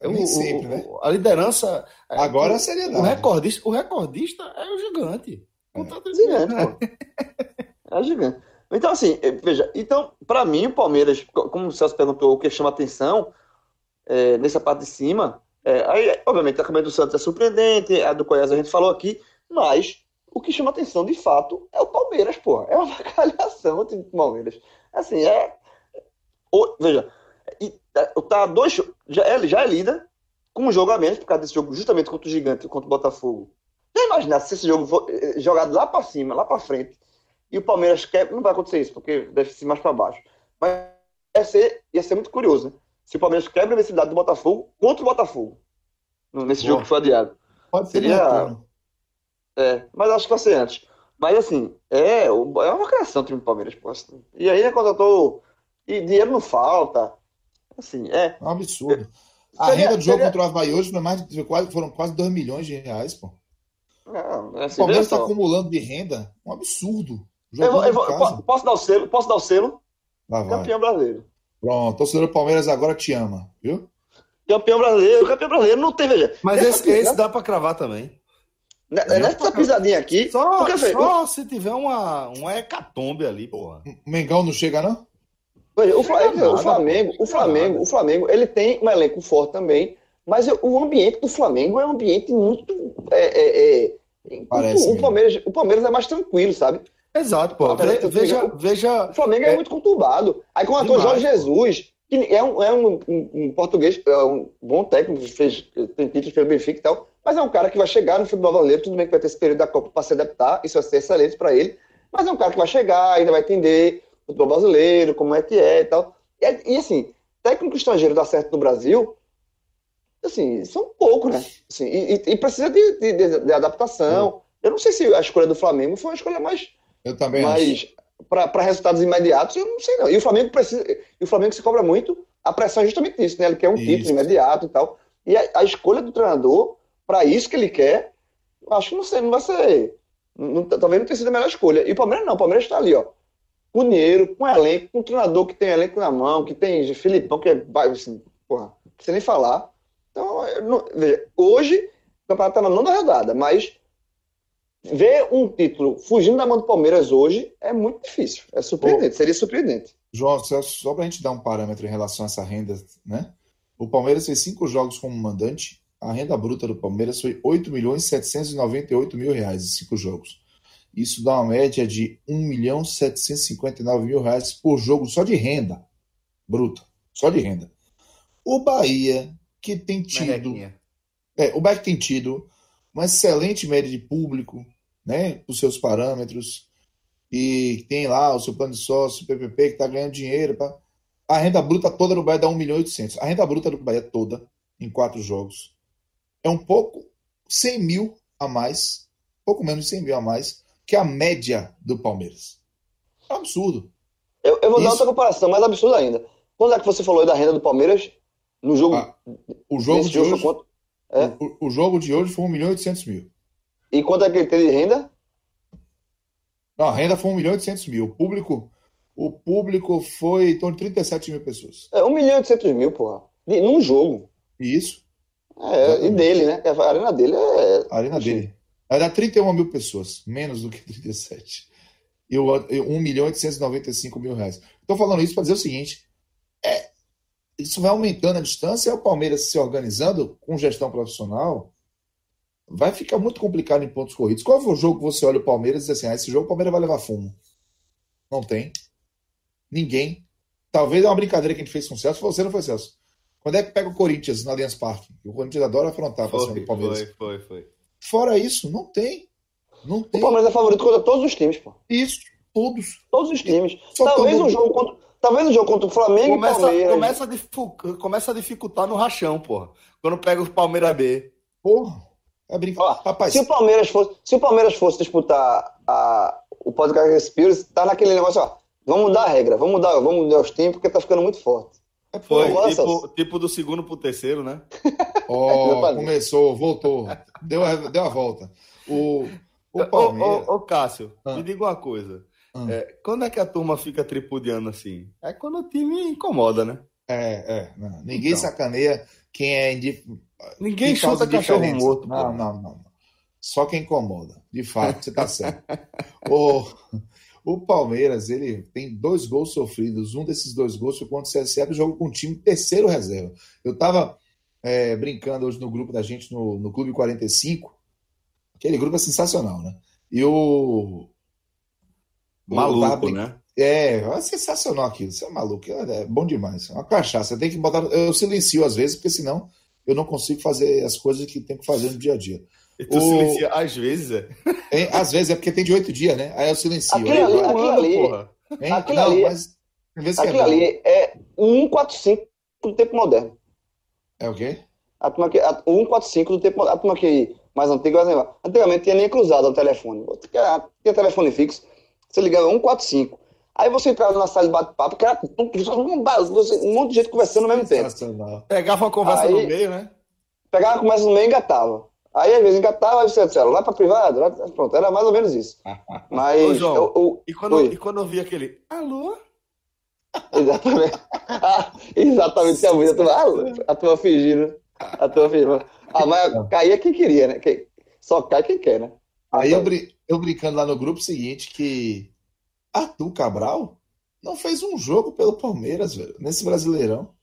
É o, sempre, o, né? A liderança. É, Agora é a seriedade. O recordista, o recordista é o gigante. É. Gigante, pô. é gigante. Então, assim, veja, então, para mim, o Palmeiras, como o Celso perguntou, o que chama atenção é, nessa parte de cima. É, aí, obviamente, a campanha do Santos é surpreendente, a do Goiás a gente falou aqui, mas o que chama atenção de fato é o Palmeiras, porra. É uma vacalhação o time do Palmeiras. Assim, é. O, veja, e, é, tá dois. Já é, já é líder, com um jogo a menos, por causa desse jogo, justamente contra o Gigante, contra o Botafogo. Já imagina se esse jogo for eh, jogado lá para cima, lá para frente, e o Palmeiras quer. Não vai acontecer isso, porque deve ser mais para baixo. Mas ia ser, ia ser muito curioso, né? Se o Palmeiras quebra a velocidade do Botafogo contra o Botafogo. Nesse Boa. jogo que foi adiado. Pode ser. Seria... É, mas acho que vai ser antes. Mas assim, é, é uma criação o time do Palmeiras. Pô, assim. E aí, né, quando eu tô. E dinheiro não falta. Assim, é. É um absurdo. A seria, renda do jogo seria... contra o Havaí hoje foi mais de, quase, foram quase 2 milhões de reais, pô. Não, é assim, o Palmeiras está acumulando de renda um absurdo. Eu vou, eu vou, posso dar o selo? Posso dar o selo? Campeão brasileiro. Pronto, torcedor do Palmeiras agora te ama, viu? Campeão brasileiro, campeão brasileiro não tem, veja. Mas esse, esse dá para cravar também. Né, nessa pisadinha aqui. Só, porque, só se tiver uma, uma hecatombe ali, porra. O Mengão não chega, não? Veja, o, Flamengo, o Flamengo, o Flamengo, o Flamengo, ele tem um elenco forte também, mas o ambiente do Flamengo é um ambiente muito. É, é, é, Parece o, Palmeiras, o Palmeiras é mais tranquilo, sabe? Exato, pô. Ve, veja, veja. O Flamengo é, é muito conturbado. Aí com o ator Jorge Jesus, que é um, é um, um, um português, é um bom técnico, fez, tem títulos pelo Benfica e tal, mas é um cara que vai chegar no futebol brasileiro, tudo bem que vai ter esse período da Copa para se adaptar, isso vai ser excelente para ele, mas é um cara que vai chegar, ainda vai entender o futebol brasileiro, como é que é e tal. E, e assim, técnico estrangeiro dá certo no Brasil, assim, são poucos, né? Assim, e, e, precisa de, de, de adaptação. Eu não sei se a escolha do Flamengo foi uma escolha mais eu também Mas para resultados imediatos, eu não sei não. E o Flamengo precisa. E o Flamengo se cobra muito. A pressão é justamente isso, né? Ele quer um isso. título imediato e tal. E a, a escolha do treinador, para isso que ele quer, acho que não sei, não vai ser. Não, talvez não tenha sido a melhor escolha. E o Palmeiras não, o Palmeiras está ali, ó. Com dinheiro, com elenco, com um treinador que tem elenco na mão, que tem Filipão, que é. Assim, porra, não precisa nem falar. Então, não, veja, hoje o campeonato está na nona rodada, mas ver um título fugindo da mão do Palmeiras hoje é muito difícil. É surpreendente, Pô, seria surpreendente. João, só para a gente dar um parâmetro em relação a essa renda, né? O Palmeiras fez cinco jogos como mandante. A renda bruta do Palmeiras foi 8 milhões 798 mil reais em cinco jogos. Isso dá uma média de 1 milhão 759 mil reais por jogo só de renda bruta. Só de renda. O Bahia, que tem tido É, o Beck tem tido uma excelente média de público, né? Os seus parâmetros. E tem lá o seu plano de sócio, o PPP, que está ganhando dinheiro. Pra... A renda bruta toda do Bahia dá 1 milhão e 800. A renda bruta do Bahia toda, em quatro jogos, é um pouco 100 mil a mais, pouco menos de 100 mil a mais, que a média do Palmeiras. É um absurdo. Eu, eu vou Isso. dar outra comparação, mais absurda ainda. Quando é que você falou da renda do Palmeiras no jogo? Ah, o jogo de jogo hoje, quanto? É? O, o, jogo de hoje foi 1 milhão e 800 mil. E quanto é que ele tem de renda? Não, a renda foi 1 milhão e 800 mil. O público, o público foi em torno de 37 mil pessoas. É, 1 milhão e 800 mil, porra. De, num jogo. Isso. É, Exatamente. e dele, né? A arena dele é. A arena dele. Vai dar 31 mil pessoas, menos do que 37. E 1 milhão e 895 mil reais. Estou falando isso para dizer o seguinte: é, isso vai aumentando a distância e o Palmeiras se organizando com gestão profissional vai ficar muito complicado em pontos corridos. Qual foi o jogo que você olha o Palmeiras e diz assim: ah, esse jogo o Palmeiras vai levar fumo? Não tem. Ninguém. Talvez é uma brincadeira que a gente fez com o Celso. Você não foi, Celso. Quando é que pega o Corinthians na Allianz Parque? O Corinthians adora afrontar para cima do Palmeiras. Foi, foi, foi. Fora isso, não tem. Não tem. O Palmeiras é favorito contra todos os times, pô. Isso, todos. Todos os times. Só talvez um jogo contra, talvez um jogo contra o Flamengo começa, e Palmeiras. Começa a, dificultar, começa a dificultar no rachão, porra. Quando pega o Palmeiras B. Porra. É brincadeira. Rapaz, se o Palmeiras fosse, se o Palmeiras fosse disputar a, o podcast Spears, tá naquele negócio, ó. Vamos mudar a regra, vamos mudar, vamos mudar os times, porque tá ficando muito forte. É, foi, tipo, tipo, do segundo pro terceiro, né? oh, começou, voltou. Deu a, deu a volta. O, o Palmeiras... Ô, ô, ô Cássio, ah. me diga uma coisa. Ah. É, quando é que a turma fica tripudiando assim? É quando o time incomoda, né? É, é. Não. Ninguém então. sacaneia quem é Ninguém chuta cachorro morto. Não, não, não, não. Só quem incomoda. De fato, você tá certo. o, o Palmeiras, ele tem dois gols sofridos. Um desses dois gols foi contra o CSA, que jogou com o time terceiro reserva. Eu tava é, brincando hoje no grupo da gente, no, no Clube 45. Aquele grupo é sensacional, né? E o. Maluco, né? É, é sensacional aquilo. Você é maluco, é, é bom demais. É uma cachaça. Tem que botar. Eu silencio às vezes, porque senão eu não consigo fazer as coisas que tenho que fazer no dia a dia. E tu o... silencia às vezes, é? é? Às vezes, é porque tem de oito dias, né? Aí eu silencio. Aquilo ali, aquilo ali, porra. Aquilo não, ali, mas... aquilo é ali é 145 do tempo moderno. É o quê? A turma que, a, 145 do tempo moderno. A turma que mais antiga, antigamente tinha linha cruzada no telefone. Tinha, tinha telefone fixo, você ligava 145. Aí você entrava na sala de bate-papo, que era um monte de gente conversando ao mesmo tempo. Pegava uma conversa aí, no meio, né? Pegava uma conversa no meio e engatava. Aí, às vezes, engatava, aí você disse, lá para privado, lá, pronto, era mais ou menos isso. Mas. Ô, João, eu, eu, e, quando, e quando eu vi aquele. Alô? Exatamente. ah, exatamente, a música, a tua, a tua fingindo. A tua fingindo. Ah, mas caía quem queria, né? Quem, só cai quem quer, né? Aí eu, eu brincando lá no grupo seguinte que Arthur Cabral não fez um jogo pelo Palmeiras, velho, nesse Brasileirão.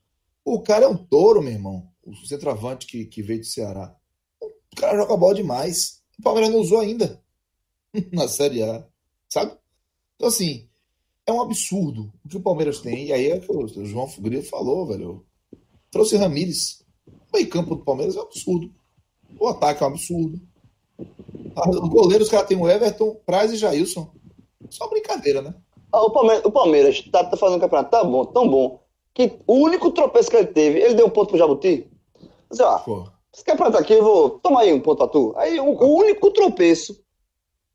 O cara é um touro, meu irmão. O centroavante que, que veio do Ceará. O cara joga bola demais. O Palmeiras não usou ainda na Série A, sabe? Então, assim, é um absurdo o que o Palmeiras tem. E aí é que o João Grilo falou, velho. Trouxe Ramires. O meio campo do Palmeiras é um absurdo. O ataque é um absurdo. O goleiro, os caras têm o Everton, Praz e Jailson. Só brincadeira, né? Ah, o Palmeiras, o Palmeiras tá, tá fazendo um campeonato tá bom, tão bom, que o único tropeço que ele teve, ele deu um ponto pro Jabuti. Você, ó, quer plantar aqui, eu vou. Toma aí um ponto pra tu. Aí o, o único tropeço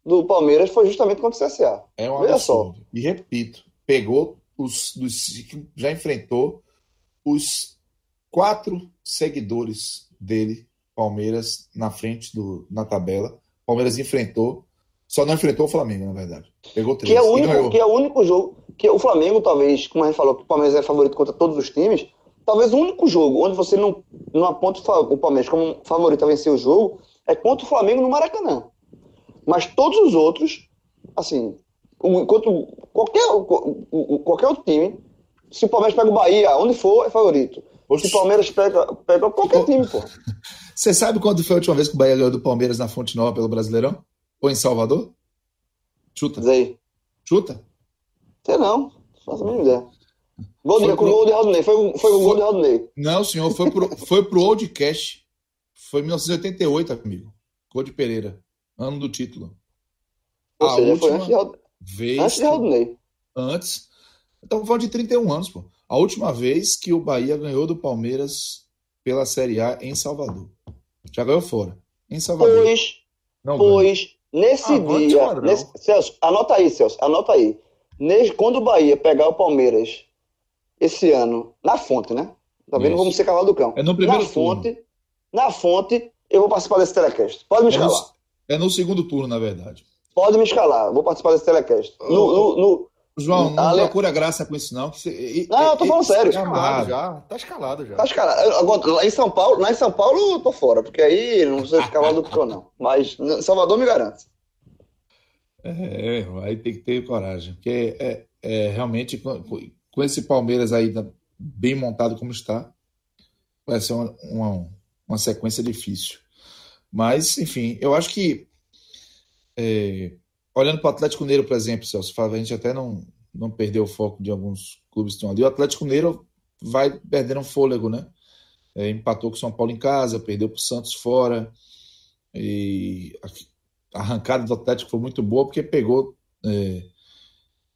do Palmeiras foi justamente contra o CSA. É um Veja absurdo. Só. E repito, pegou os dos, já enfrentou os quatro seguidores dele, Palmeiras, na frente do, na tabela. Palmeiras enfrentou só não enfrentou o Flamengo, na verdade. Pegou três. Que é o único, que é o único jogo. Que o Flamengo, talvez, como a gente falou, que o Palmeiras é favorito contra todos os times. Talvez o único jogo onde você não, não aponta o Palmeiras como favorito a vencer o jogo é contra o Flamengo no Maracanã. Mas todos os outros, assim, enquanto qualquer, qualquer outro time, se o Palmeiras pega o Bahia, onde for, é favorito. Se o Palmeiras pega, pega qualquer time, pô. Você sabe quando foi a última vez que o Bahia ganhou do Palmeiras na Fonte Nova pelo Brasileirão? Ou em Salvador? Chuta. Diz aí. Chuta? Sei não. Faço a mínima ideia. Gol de, pro... gol de Rodney. Foi, foi, foi o gol de Rodney. Não, senhor. Foi pro, foi pro Old Cash. Foi 1988, amigo. Cor de Pereira. Ano do título. Ou a seja, foi antes de, vez antes de Rodney. Antes. Estamos falando de 31 anos, pô. A última vez que o Bahia ganhou do Palmeiras pela Série A em Salvador. Já ganhou fora. Em Salvador. Pois, Não pois nesse ah, dia. Nesse, Celso, anota aí, Celso, anota aí. Nesse, quando o Bahia pegar o Palmeiras esse ano, na fonte, né? Também não vamos ser cavalo do cão. É no primeiro na fonte, Na fonte, eu vou participar desse telecast. Pode me escalar. É no, é no segundo turno, na verdade. Pode me escalar, vou participar desse telecast. No, no, no, João, não Ale... procura graça com isso, não. Você... Não, eu tô falando sério. Tá escalado já. Tá escalado já. Tá escalado. Agora, lá em São Paulo, lá em São Paulo eu tô fora, porque aí não sei se cavalo do não. Mas Salvador me garante. É, aí tem que ter coragem, porque é, é realmente com, com, esse Palmeiras aí bem montado como está, vai ser uma, uma, uma sequência difícil. Mas, enfim, eu acho que é, olhando para o Atlético Mineiro, por exemplo, Celso, a gente até não, não perdeu o foco de alguns clubes que estão ali. O Atlético Mineiro vai perdendo um fôlego, né? É, empatou com o São Paulo em casa, perdeu para o Santos fora. E a arrancada do Atlético foi muito boa porque pegou é,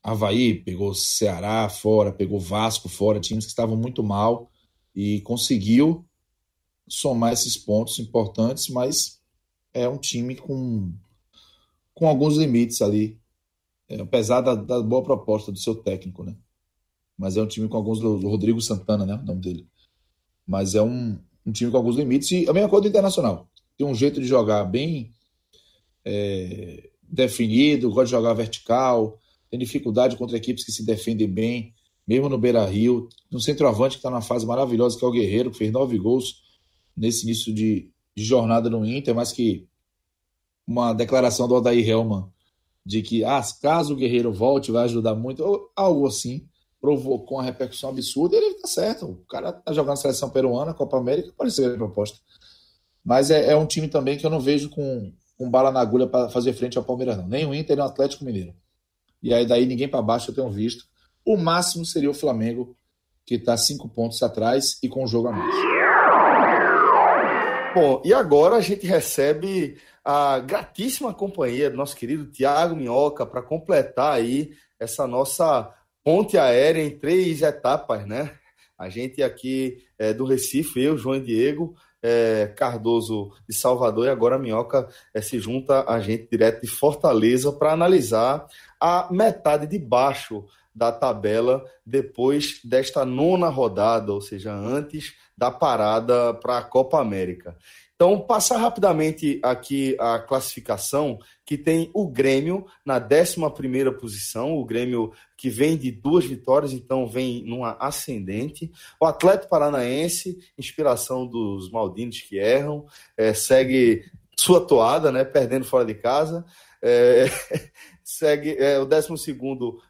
Havaí, pegou Ceará fora, pegou Vasco fora, times que estavam muito mal e conseguiu somar esses pontos importantes, mas é um time com com alguns limites ali, é, apesar da, da, boa proposta do seu técnico, né? Mas é um time com alguns. O Rodrigo Santana, né? O nome dele. Mas é um, um time com alguns limites. E a mesma coisa do Internacional. Tem um jeito de jogar bem é, definido, gosta de jogar vertical, tem dificuldade contra equipes que se defendem bem, mesmo no Beira Rio. No centroavante, que está numa fase maravilhosa, que é o Guerreiro, que fez nove gols nesse início de, de jornada no Inter, mas que uma declaração do Odair Helman de que, ah, caso o Guerreiro volte, vai ajudar muito, ou algo assim, provocou uma repercussão absurda, e ele tá certo. O cara tá jogando seleção peruana, Copa América, pode ser a proposta. Mas é, é, um time também que eu não vejo com, com bala na agulha para fazer frente ao Palmeiras, não. Nem o Inter, nem o Atlético Mineiro. E aí daí ninguém para baixo eu tenho visto. O máximo seria o Flamengo, que está cinco pontos atrás e com o jogo a mais. Bom, e agora a gente recebe a gratíssima companhia do nosso querido Tiago Minhoca para completar aí essa nossa ponte aérea em três etapas, né? A gente aqui é, do Recife, eu, João e Diego, é, Cardoso de Salvador e agora a Minhoca é, se junta a gente direto de Fortaleza para analisar a metade de baixo da tabela depois desta nona rodada, ou seja, antes da parada para a Copa América. Então, passar rapidamente aqui a classificação, que tem o Grêmio na 11 posição, o Grêmio que vem de duas vitórias, então vem numa ascendente. O Atlético Paranaense, inspiração dos Maldinos que erram, é, segue sua toada, né, perdendo fora de casa. É, segue é, o 12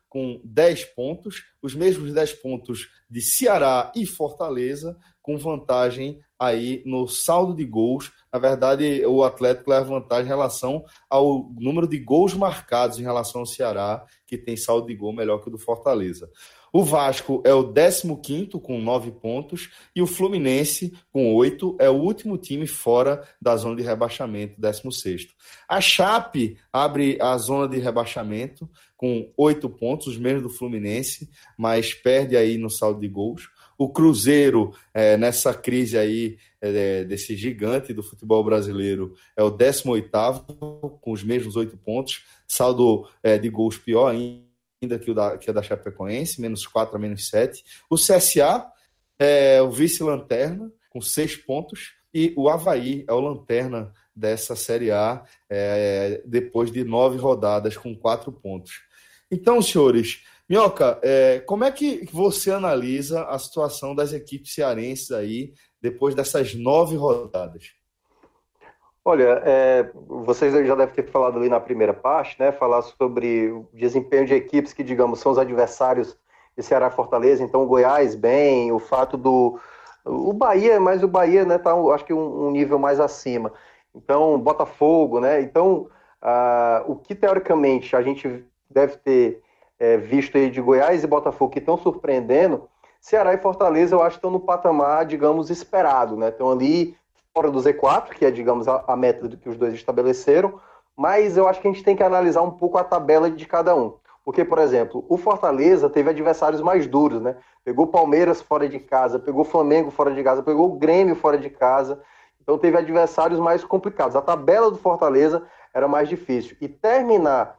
com 10 pontos, os mesmos 10 pontos de Ceará e Fortaleza, com vantagem aí no saldo de gols. Na verdade, o Atlético leva vantagem em relação ao número de gols marcados em relação ao Ceará, que tem saldo de gol melhor que o do Fortaleza. O Vasco é o 15 com 9 pontos e o Fluminense com 8 é o último time fora da zona de rebaixamento, 16. A Chape abre a zona de rebaixamento com 8 pontos, os mesmos do Fluminense, mas perde aí no saldo de gols. O Cruzeiro, é, nessa crise aí é, desse gigante do futebol brasileiro, é o 18 com os mesmos oito pontos, saldo é, de gols pior ainda que o da, que a da Chapecoense, menos 4 a menos 7. O CSA é o vice-lanterna, com seis pontos, e o Havaí é o lanterna dessa Série A, é, depois de nove rodadas, com quatro pontos. Então, senhores, Minhoca, é, como é que você analisa a situação das equipes cearenses aí depois dessas nove rodadas? Olha, é, vocês já devem ter falado ali na primeira parte, né? Falar sobre o desempenho de equipes que, digamos, são os adversários de Ceará Fortaleza. Então, o Goiás bem, o fato do. O Bahia, mas o Bahia, né, tá, acho que um, um nível mais acima. Então, Botafogo, né? Então, uh, o que teoricamente a gente deve ter é, visto aí de Goiás e Botafogo que estão surpreendendo, Ceará e Fortaleza eu acho que estão no patamar, digamos, esperado, né? Estão ali fora do Z4, que é, digamos, a, a meta que os dois estabeleceram, mas eu acho que a gente tem que analisar um pouco a tabela de cada um. Porque, por exemplo, o Fortaleza teve adversários mais duros, né? Pegou Palmeiras fora de casa, pegou Flamengo fora de casa, pegou o Grêmio fora de casa. Então teve adversários mais complicados. A tabela do Fortaleza era mais difícil. E terminar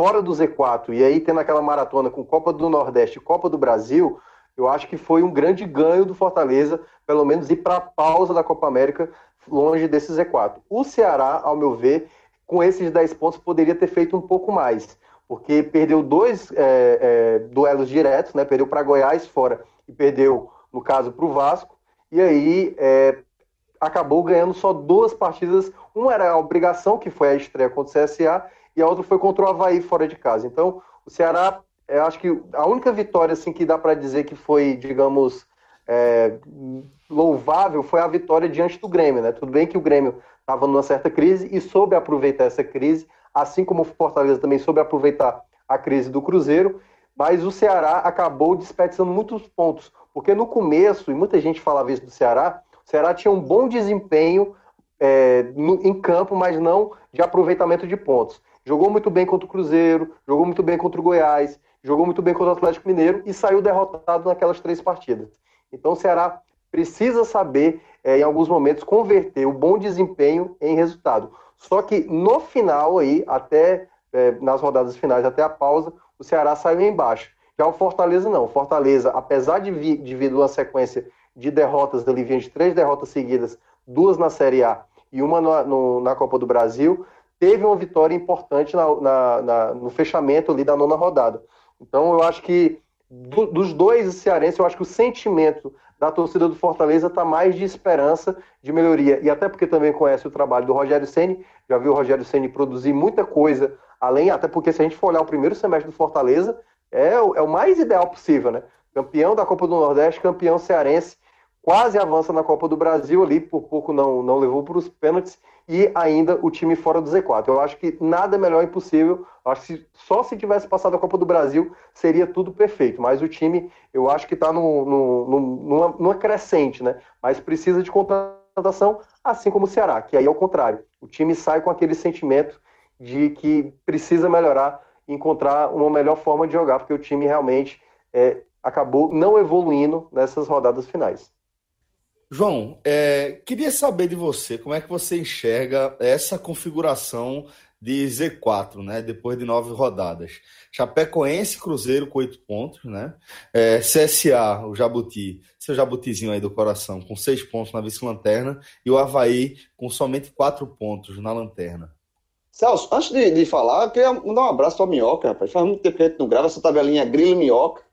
fora do Z4 e aí tendo aquela maratona com Copa do Nordeste e Copa do Brasil, eu acho que foi um grande ganho do Fortaleza, pelo menos ir para a pausa da Copa América longe desse Z4. O Ceará, ao meu ver, com esses 10 pontos poderia ter feito um pouco mais porque perdeu dois é, é, duelos diretos, né? Perdeu para Goiás fora e perdeu, no caso, para o Vasco. E aí é, acabou ganhando só duas partidas. Uma era a obrigação, que foi a estreia contra o CSA, e a outra foi contra o Havaí fora de casa. Então, o Ceará, eu acho que a única vitória assim que dá para dizer que foi, digamos, é, louvável foi a vitória diante do Grêmio, né? Tudo bem que o Grêmio estava numa certa crise e soube aproveitar essa crise assim como o Fortaleza também soube aproveitar a crise do Cruzeiro, mas o Ceará acabou desperdiçando muitos pontos, porque no começo, e muita gente falava isso do Ceará, o Ceará tinha um bom desempenho é, no, em campo, mas não de aproveitamento de pontos. Jogou muito bem contra o Cruzeiro, jogou muito bem contra o Goiás, jogou muito bem contra o Atlético Mineiro e saiu derrotado naquelas três partidas. Então o Ceará precisa saber, é, em alguns momentos, converter o bom desempenho em resultado. Só que no final aí, até é, nas rodadas finais, até a pausa, o Ceará saiu embaixo. Já o Fortaleza não. O Fortaleza, apesar de vir, de vir uma sequência de derrotas da Livinha, de três derrotas seguidas, duas na Série A e uma no, no, na Copa do Brasil, teve uma vitória importante na, na, na, no fechamento ali da nona rodada. Então eu acho que do, dos dois cearenses, eu acho que o sentimento da torcida do Fortaleza está mais de esperança de melhoria. E até porque também conhece o trabalho do Rogério Ceni, já viu o Rogério Ceni produzir muita coisa, além, até porque se a gente for olhar o primeiro semestre do Fortaleza, é o, é o mais ideal possível, né? Campeão da Copa do Nordeste, campeão cearense, quase avança na Copa do Brasil ali, por pouco não, não levou para os pênaltis, e ainda o time fora do Z4. Eu acho que nada melhor impossível. Eu acho que só se tivesse passado a Copa do Brasil seria tudo perfeito. Mas o time, eu acho que está no, no, no, numa, numa crescente, né? Mas precisa de contratação, assim como o Ceará, que aí é o contrário. O time sai com aquele sentimento de que precisa melhorar, encontrar uma melhor forma de jogar, porque o time realmente é, acabou não evoluindo nessas rodadas finais. João, é, queria saber de você como é que você enxerga essa configuração de Z4, né? Depois de nove rodadas. Chapecoense Cruzeiro com oito pontos, né? É, CSA, o Jabuti, seu Jabutizinho aí do coração, com seis pontos na vice-lanterna, e o Havaí com somente quatro pontos na lanterna. Celso, antes de, de falar, eu queria mandar um abraço para a Minhoca, rapaz. Faz muito tempo que a gente não grava essa tabelinha Grilo Minhoca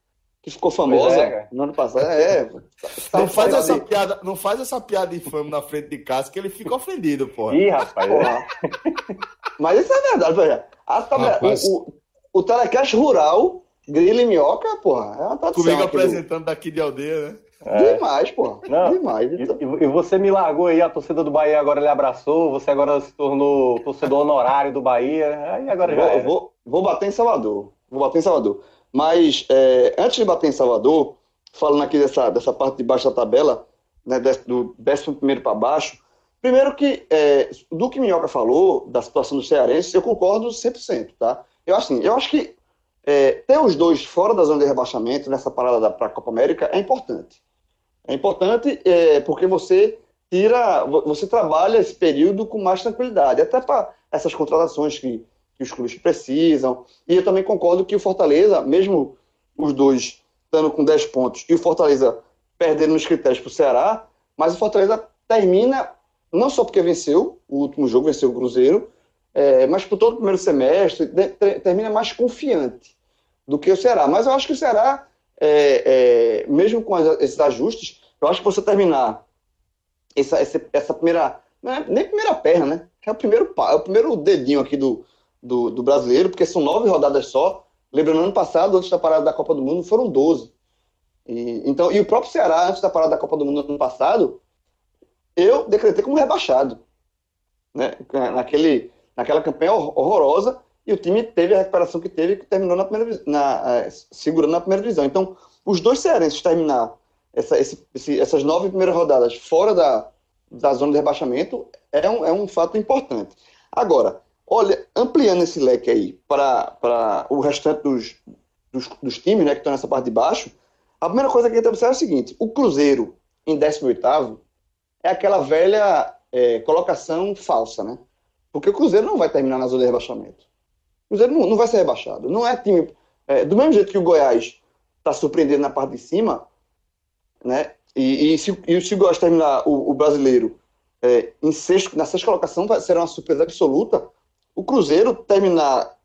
que ficou famosa é, no ano passado. É, não, faz essa piada, não faz essa piada infame na frente de casa que ele fica ofendido, porra. Ih, rapaz. Porra. Mas isso é verdade, velho. Rapaz... O, o, o telecast rural, grilo e minhoca, porra, é uma tradição. Comigo apresentando do... daqui de aldeia, né? É. Demais, pô. Não, Demais. Então. E, e, você me largou aí, a torcida do Bahia agora lhe abraçou, você agora se tornou torcedor honorário do Bahia. Aí agora vou, já. Vou, vou bater em Salvador. Vou bater em Salvador. Mas é, antes de bater em Salvador, falando aqui dessa, dessa parte de baixo da tabela, né, do 11 para baixo, primeiro que é, do que Minhoca falou, da situação do Cearense, eu concordo 100%. Tá? Eu, assim, eu acho que é, ter os dois fora da zona de rebaixamento nessa parada para a Copa América é importante. É importante é, porque você tira, você trabalha esse período com mais tranquilidade, até para essas contratações que que os clubes precisam. E eu também concordo que o Fortaleza, mesmo os dois estando com 10 pontos e o Fortaleza perdendo nos critérios para o Ceará, mas o Fortaleza termina, não só porque venceu o último jogo, venceu o Cruzeiro, é, mas por todo o primeiro semestre, de, termina mais confiante do que o Ceará. Mas eu acho que o Ceará, é, é, mesmo com esses ajustes, eu acho que você terminar essa, essa, essa primeira. É nem primeira perna, né? É o primeiro, é o primeiro dedinho aqui do, do, do brasileiro, porque são nove rodadas só. Lembrando, ano passado, antes da parada da Copa do Mundo, foram doze. E, então, e o próprio Ceará, antes da parada da Copa do Mundo ano passado, eu decretei como rebaixado. Né? Naquele, naquela campanha horrorosa, e o time teve a recuperação que teve, que terminou na primeira, na, é, segurando na primeira divisão. Então, os dois cearenses terminar essa, esse, esse, essas nove primeiras rodadas fora da, da zona de rebaixamento é um, é um fato importante. Agora, olha, ampliando esse leque aí para o restante dos, dos, dos, times né, que estão nessa parte de baixo, a primeira coisa que a gente observa é o seguinte: o Cruzeiro em 18 é aquela velha é, colocação falsa, né? Porque o Cruzeiro não vai terminar na zona de rebaixamento. O Cruzeiro não, não vai ser rebaixado. Não é time. É, do mesmo jeito que o Goiás está surpreendendo na parte de cima, né? E, e, se, e se o Goiás terminar o, o brasileiro é, em sexto, na sexta colocação, vai, será uma surpresa absoluta. O Cruzeiro terminar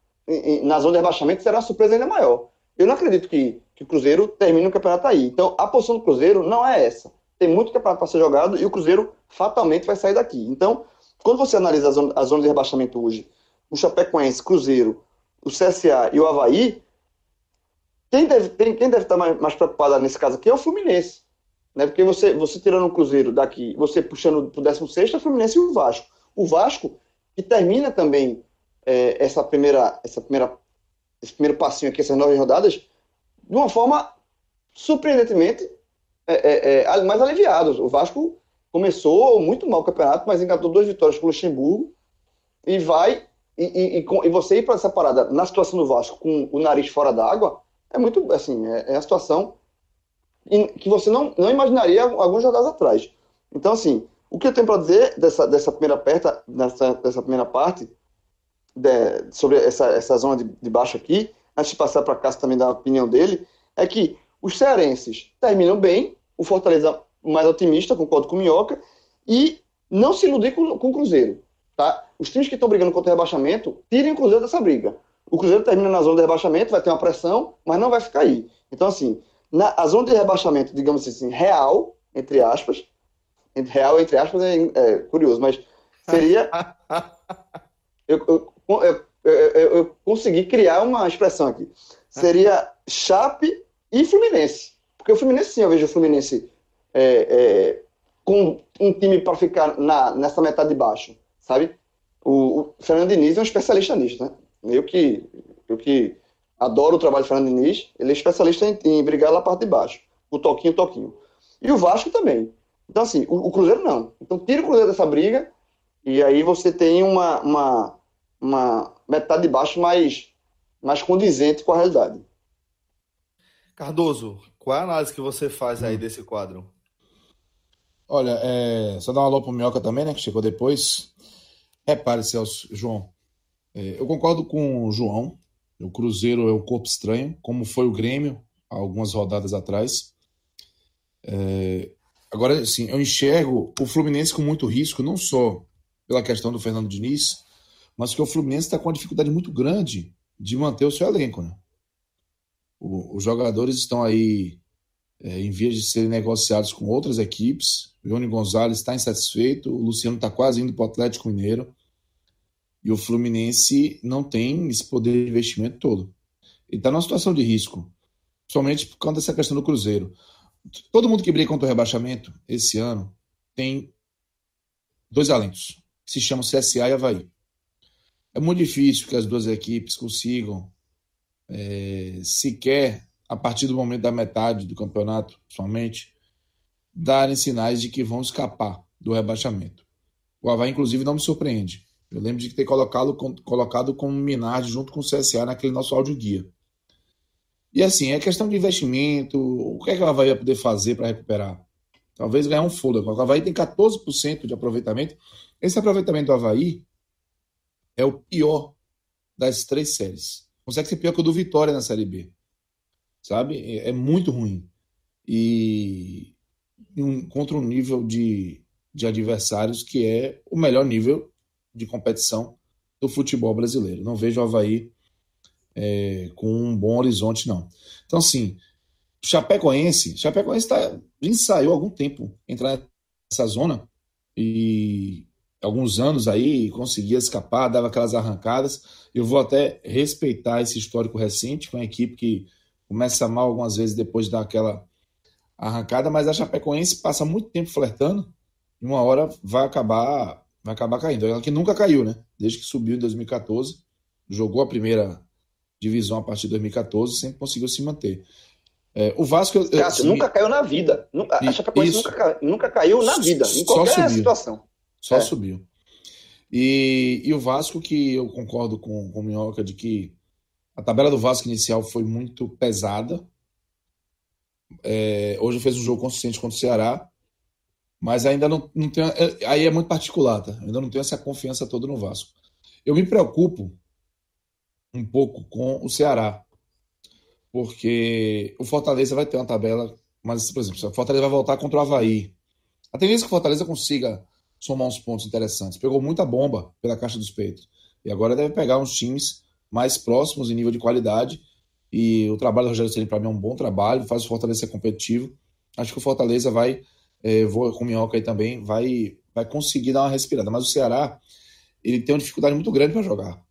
na zona de rebaixamento será uma surpresa ainda maior. Eu não acredito que, que o Cruzeiro termine o campeonato aí. Então, a posição do Cruzeiro não é essa. Tem muito campeonato para ser jogado e o Cruzeiro fatalmente vai sair daqui. Então, quando você analisa a zona, a zona de rebaixamento hoje, o Chapecoense, Cruzeiro, o CSA e o Havaí, quem deve, tem, quem deve estar mais, mais preocupado nesse caso aqui é o Fluminense. Né? Porque você, você tirando o Cruzeiro daqui, você puxando para o 16 é o Fluminense e o Vasco. O Vasco, que termina também é, essa primeira, essa primeira, esse primeiro passinho aqui, essas nove rodadas, de uma forma surpreendentemente é, é, é mais aliviado. O Vasco começou muito mal o campeonato, mas engatou duas vitórias com o Luxemburgo e vai. E, e, e, e você ir para essa parada na situação do Vasco com o nariz fora d'água é muito assim, é, é a situação que você não, não imaginaria alguns rodadas atrás. Então, assim, o que eu tenho para dizer dessa, dessa, primeira perta, dessa, dessa primeira parte, de, sobre essa, essa zona de, de baixo aqui, antes de passar para Cássio também dar a opinião dele, é que os cearenses terminam bem, o Fortaleza mais otimista, concordo com o Minhoca, e não se iludir com, com o Cruzeiro. Tá? Os times que estão brigando contra o rebaixamento, tirem o Cruzeiro dessa briga. O Cruzeiro termina na zona de rebaixamento, vai ter uma pressão, mas não vai ficar aí. Então, assim, na, a zona de rebaixamento, digamos assim, real, entre aspas, real, entre aspas, é, é curioso, mas seria. eu, eu, eu, eu, consegui criar uma expressão aqui. Seria Chape e Fluminense. Porque o Fluminense, sim, eu vejo o Fluminense é, é, com um time para ficar na, nessa metade de baixo, sabe? O, o Fernando Diniz é um especialista nisso, né? Eu que, eu que adoro o trabalho do Fernando Diniz, ele é especialista em, em brigar lá parte de baixo. O toquinho, toquinho. E o Vasco também. Então, assim, o, o, Cruzeiro não. Então, tira o Cruzeiro dessa briga e aí você tem uma, uma, uma metade de baixo mais, mais condizente com a realidade. Cardoso, qual é a análise que você faz aí desse quadro? Olha, é, só dar uma alô pro Minhoca também, né, que chegou depois. Repare, Celso, João, é, eu concordo com o João, o Cruzeiro é um corpo estranho, como foi o Grêmio há algumas rodadas atrás. É, agora, sim, eu enxergo o Fluminense com muito risco, não só pela questão do Fernando Diniz, mas que o Fluminense está com uma dificuldade muito grande de manter o seu elenco. Né? O, os jogadores estão aí é, em vias de serem negociados com outras equipes. O Johnny Gonzalez está insatisfeito, o Luciano está quase indo para o Atlético Mineiro. E o Fluminense não tem esse poder de investimento todo. Ele está numa situação de risco, principalmente por conta dessa questão do Cruzeiro. Todo mundo que briga contra o rebaixamento esse ano tem dois alentos, que se chamam CSA e Havaí. É muito difícil que as duas equipes consigam, é, sequer a partir do momento da metade do campeonato, somente, darem sinais de que vão escapar do rebaixamento. O Havaí, inclusive, não me surpreende. Eu lembro de ter colocado, colocado como Minardi junto com o CSA naquele nosso áudio guia. E assim, é questão de investimento, o que é que o Havaí vai poder fazer para recuperar? Talvez ganhar um fôlego. O Havaí tem 14% de aproveitamento. Esse aproveitamento do Havaí é o pior das três séries. Consegue ser pior que o do Vitória na Série B. Sabe? É, é muito ruim. E um, contra um nível de, de adversários que é o melhor nível de competição do futebol brasileiro. Não vejo o Havaí é, com um bom horizonte, não. Então, assim, Chapecoense, Chapecoense tá, ensaiou há algum tempo entrar nessa zona e alguns anos aí conseguia escapar, dava aquelas arrancadas. Eu vou até respeitar esse histórico recente com a equipe que começa mal algumas vezes depois daquela arrancada, mas a Chapecoense passa muito tempo flertando e uma hora vai acabar vai acabar caindo. Ela que nunca caiu, né? Desde que subiu em 2014, jogou a primeira divisão a partir de 2014, sempre conseguiu se manter. É, o Vasco. Eu, Cássio, nunca caiu na vida. A Chapecoense nunca, nunca caiu na vida, em qualquer subiu. situação. Só é. subiu. E, e o Vasco, que eu concordo com, com o Minhoca de que a tabela do Vasco inicial foi muito pesada. É, hoje fez um jogo consistente contra o Ceará, mas ainda não, não tem. É, aí é muito particular, tá? Ainda não tenho essa confiança toda no Vasco. Eu me preocupo um pouco com o Ceará, porque o Fortaleza vai ter uma tabela, mas, por exemplo, o Fortaleza vai voltar contra o Havaí. A tendência é que o Fortaleza consiga somar uns pontos interessantes. Pegou muita bomba pela caixa dos peitos. E agora deve pegar uns times mais próximos em nível de qualidade. E o trabalho do Rogério Ceni para mim é um bom trabalho, faz o Fortaleza ser competitivo. Acho que o Fortaleza vai, é, vou com o Minhoca aí também, vai, vai conseguir dar uma respirada. Mas o Ceará, ele tem uma dificuldade muito grande para jogar.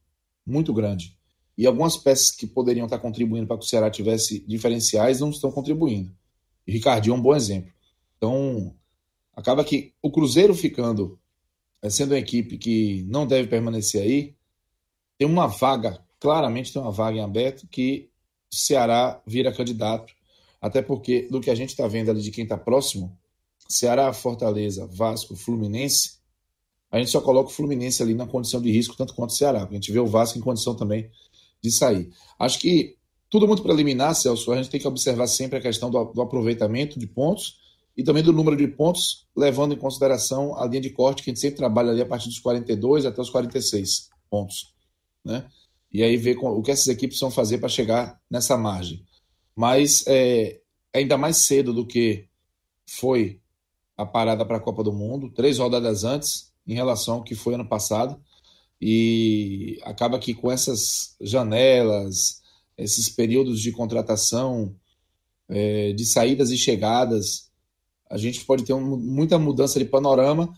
Muito grande. E algumas peças que poderiam estar contribuindo para que o Ceará tivesse diferenciais não estão contribuindo. E Ricardinho é um bom exemplo. Então, acaba que o Cruzeiro ficando, é, sendo uma equipe que não deve permanecer aí, tem uma vaga, claramente tem uma vaga em aberto que o Ceará vira candidato. Até porque, do que a gente está vendo ali de quem está próximo, Ceará, Fortaleza, Vasco, Fluminense, a gente só coloca o Fluminense ali na condição de risco, tanto quanto o Ceará. A gente vê o Vasco em condição também de sair. Acho que tudo muito preliminar, Celso, a gente tem que observar sempre a questão do, do aproveitamento de pontos e também do número de pontos, levando em consideração a linha de corte, que a gente sempre trabalha ali a partir dos 42 até os 46 pontos. Né? E aí ver o que essas equipes vão fazer para chegar nessa margem. Mas é, ainda mais cedo do que foi a parada para a Copa do Mundo, três rodadas antes, em relação ao que foi ano passado. E acaba que com essas janelas, esses períodos de contratação, é, de saídas e chegadas, a gente pode ter um, muita mudança de panorama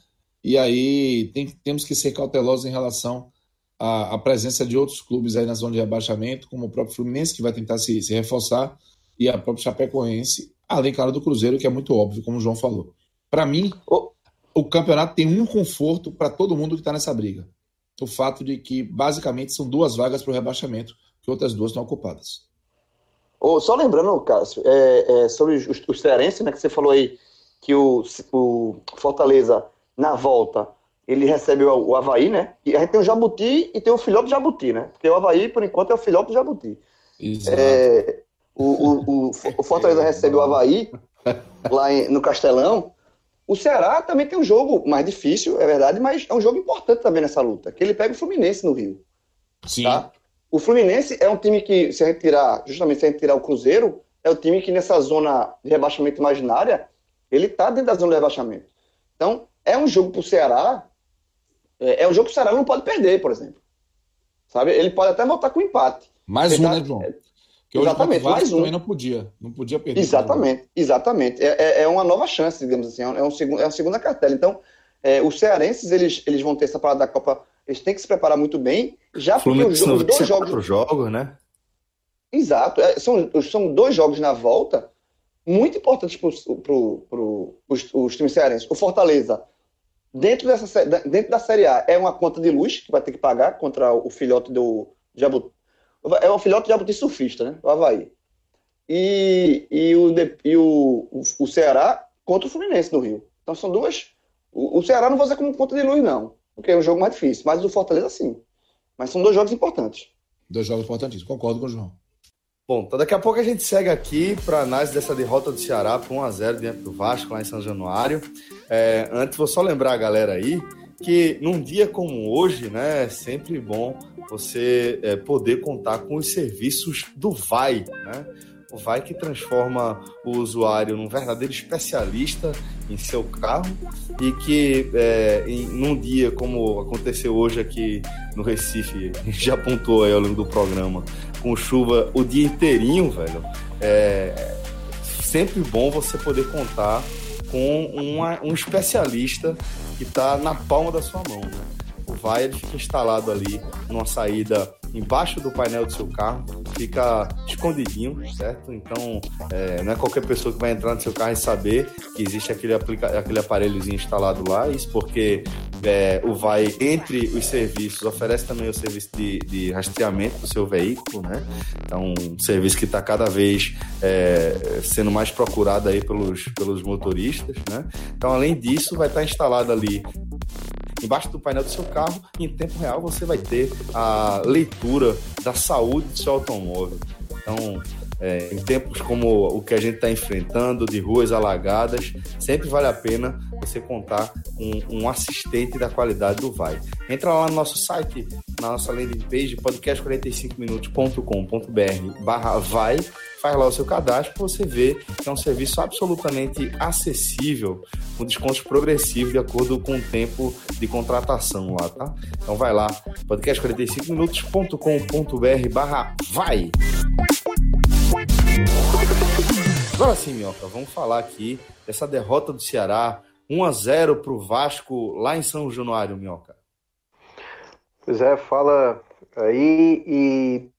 e aí tem, temos que ser cautelosos em relação à, à, presença de outros clubes aí na zona de rebaixamento, como o próprio Fluminense, que vai tentar se, se reforçar, e a própria Chapecoense, além, claro, do Cruzeiro, que é muito óbvio, como o João falou. Para mim, o campeonato tem um conforto para todo mundo que está nessa briga. O fato de que, basicamente, são duas vagas para o rebaixamento, que outras duas estão ocupadas. Oh, só lembrando, Cássio, é, é, sobre os, os cearenses, né, que você falou aí, que o, o Fortaleza, na volta, ele recebe o, o Havaí, né? E a gente tem o Jabuti e tem o filhote do Jabuti, né? Porque o Havaí, por enquanto, é o filhote do Jabuti. Exato. É, o, o, o, o, Fortaleza recebe o Havaí lá em, no Castelão. O Ceará também tem um jogo mais difícil, é verdade, mas é um jogo importante também nessa luta, que ele pega o Fluminense no Rio. Sim. Tá? O Fluminense é um time que, se a gente tirar, justamente se a gente tirar o Cruzeiro, é o time que nessa zona de rebaixamento imaginária ele está dentro da zona de rebaixamento. Então, é um jogo para o Ceará. É, é, um jogo que o Ceará não pode perder, por exemplo. Sabe? Ele pode até voltar com empate. Mais um, tá, né, João? Que exatamente, mais um. também não podia. Não podia perder. Exatamente, exatamente. É, é, é uma nova chance, digamos assim. É, um segundo, é uma segunda cartela. Então, é, os cearenses, eles, eles vão ter essa parada da Copa. Eles têm que se preparar muito bem. Já porque os, os dois jogos. jogos, né? Exato. É, são, são dois jogos na volta muito importantes para os, os times cearenses. O Fortaleza, dentro, dessa, dentro da Série A, é uma conta de luz que vai ter que pagar contra o filhote do Jabuti. É um filhote de Jabuti surfista, né? O Havaí. E, e, o, e o, o, o Ceará contra o Fluminense no Rio. Então são duas. O, o Ceará não vou fazer como conta de luz, não. Porque é um jogo mais difícil. Mas o Fortaleza, sim. Mas são dois jogos importantes. Dois jogos importantes. Concordo com o João. Bom, então daqui a pouco a gente segue aqui para análise dessa derrota do Ceará por 1x0 dentro do Vasco, lá em São Januário. É, antes, vou só lembrar a galera aí que num dia como hoje, né, é sempre bom você é, poder contar com os serviços do Vai, né? O Vai que transforma o usuário num verdadeiro especialista em seu carro e que é, em, num dia como aconteceu hoje aqui no Recife, já apontou aí ao longo do programa, com chuva o dia inteirinho, velho, é sempre bom você poder contar com uma, um especialista que está na palma da sua mão, né? O Vai ele fica instalado ali numa saída embaixo do painel do seu carro, fica escondidinho, certo? Então, é, não é qualquer pessoa que vai entrar no seu carro e saber que existe aquele, aplica aquele aparelhozinho instalado lá, isso porque é, o Vai, entre os serviços, oferece também o serviço de, de rastreamento do seu veículo, né? Então, um serviço que está cada vez é, sendo mais procurado aí pelos, pelos motoristas, né? Então, além disso, vai estar instalado ali embaixo do painel do seu carro em tempo real você vai ter a leitura da saúde do seu automóvel. Então, é, em tempos como o que a gente está enfrentando, de ruas alagadas, sempre vale a pena você contar com um, assistente da qualidade do Vai. Entra lá no nosso site, na nossa landing page, podcast45minutos.com.br barra Vai, faz lá o seu cadastro você ver que é um serviço absolutamente acessível, com descontos progressivos de acordo com o tempo de contratação lá, tá? Então vai lá, podcast45minutos.com.br barra Vai! Agora sim, Minhoca, vamos falar aqui dessa derrota do Ceará, 1 a 0 para o Vasco lá em São Januário, Minhoca. Pois é, fala aí e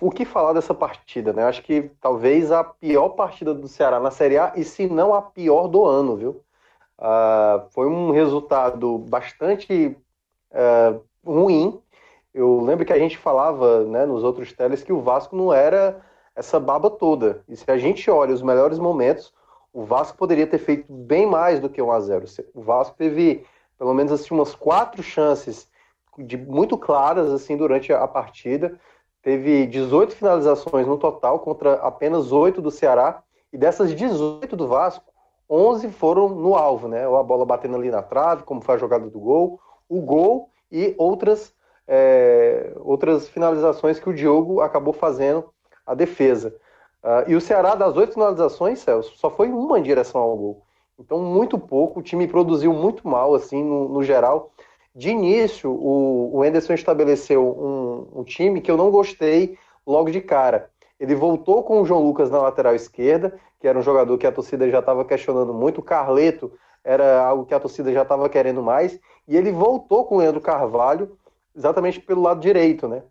o que falar dessa partida, né? Acho que talvez a pior partida do Ceará na Série A e se não a pior do ano, viu? Uh, foi um resultado bastante uh, ruim. Eu lembro que a gente falava né, nos outros teles que o Vasco não era essa baba toda. E se a gente olha os melhores momentos, o Vasco poderia ter feito bem mais do que 1 a 0 O Vasco teve pelo menos assim, umas quatro chances de, muito claras assim durante a partida. Teve 18 finalizações no total contra apenas 8 do Ceará. E dessas 18 do Vasco, 11 foram no alvo, né? Ou a bola batendo ali na trave, como foi a jogada do gol, o gol e outras, é, outras finalizações que o Diogo acabou fazendo a defesa. Uh, e o Ceará, das oito finalizações, Celso, só foi uma em direção ao gol. Então, muito pouco. O time produziu muito mal, assim, no, no geral. De início, o, o Anderson estabeleceu um, um, time que eu não gostei logo de cara. Ele voltou com o João Lucas na lateral esquerda, que era um jogador que a torcida já estava questionando muito. O Carleto era algo que a torcida já estava querendo mais. E ele voltou com o Leandro Carvalho exatamente pelo lado direito, né?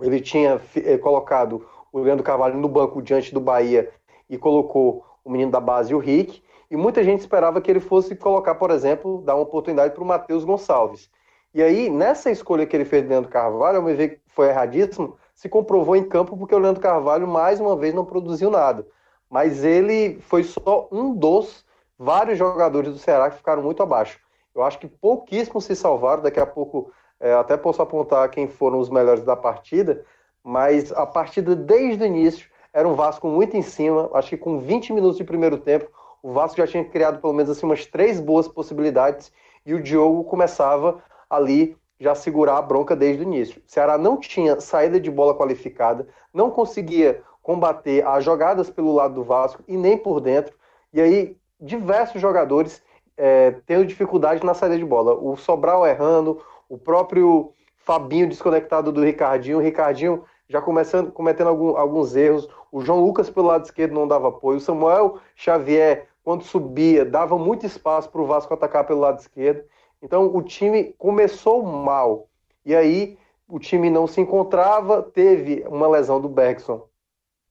Ele tinha eh, colocado o Leandro Carvalho no banco diante do Bahia e colocou o menino da base, o Rick, e muita gente esperava que ele fosse colocar, por exemplo, dar uma oportunidade para o Matheus Gonçalves. E aí, nessa escolha que ele fez do Leandro Carvalho, ao meu ver que foi erradíssimo, se comprovou em campo porque o Leandro Carvalho, mais uma vez, não produziu nada. Mas ele foi só um dos vários jogadores do Ceará que ficaram muito abaixo. Eu acho que pouquíssimos se salvaram, daqui a pouco é, até posso apontar quem foram os melhores da partida, mas a partida desde o início era um Vasco muito em cima. Acho que com 20 minutos de primeiro tempo, o Vasco já tinha criado pelo menos assim, umas três boas possibilidades e o Diogo começava ali já segurar a bronca desde o início. O Ceará não tinha saída de bola qualificada, não conseguia combater as jogadas pelo lado do Vasco e nem por dentro. E aí, diversos jogadores é, tendo dificuldade na saída de bola. O Sobral errando, o próprio Fabinho desconectado do Ricardinho, o Ricardinho já começando, cometendo algum, alguns erros. O João Lucas pelo lado esquerdo não dava apoio. O Samuel Xavier, quando subia, dava muito espaço para o Vasco atacar pelo lado esquerdo. Então o time começou mal. E aí o time não se encontrava, teve uma lesão do Bergson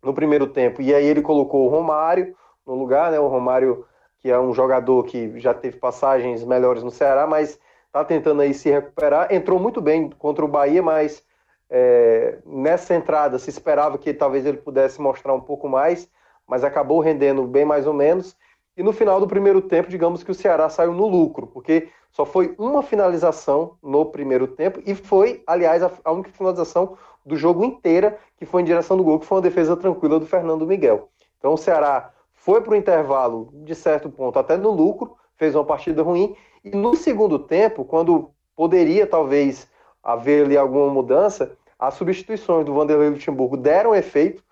no primeiro tempo. E aí ele colocou o Romário no lugar, né? O Romário, que é um jogador que já teve passagens melhores no Ceará, mas está tentando aí se recuperar. Entrou muito bem contra o Bahia, mas é, nessa entrada se esperava que talvez ele pudesse mostrar um pouco mais, mas acabou rendendo bem mais ou menos. E no final do primeiro tempo, digamos que o Ceará saiu no lucro, porque só foi uma finalização no primeiro tempo e foi, aliás, a única finalização do jogo inteira que foi em direção do gol, que foi uma defesa tranquila do Fernando Miguel. Então o Ceará foi para o intervalo, de certo ponto, até no lucro, fez uma partida ruim. E no segundo tempo, quando poderia talvez haver ali alguma mudança, as substituições do Vanderlei Luxemburgo deram efeito.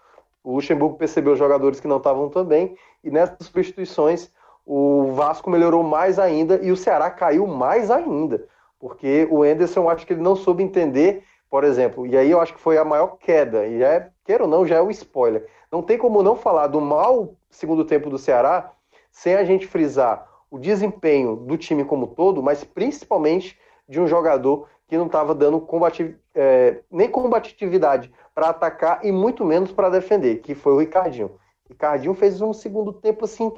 O Luxemburgo percebeu os jogadores que não estavam tão bem, e nessas substituições o Vasco melhorou mais ainda e o Ceará caiu mais ainda, porque o Enderson acho que ele não soube entender, por exemplo, e aí eu acho que foi a maior queda, e é, queira ou não, já é o spoiler. Não tem como não falar do mau segundo tempo do Ceará sem a gente frisar o desempenho do time como todo, mas principalmente de um jogador que não estava dando é, nem combatividade para atacar e muito menos para defender, que foi o Ricardinho. Ricardinho fez um segundo tempo assim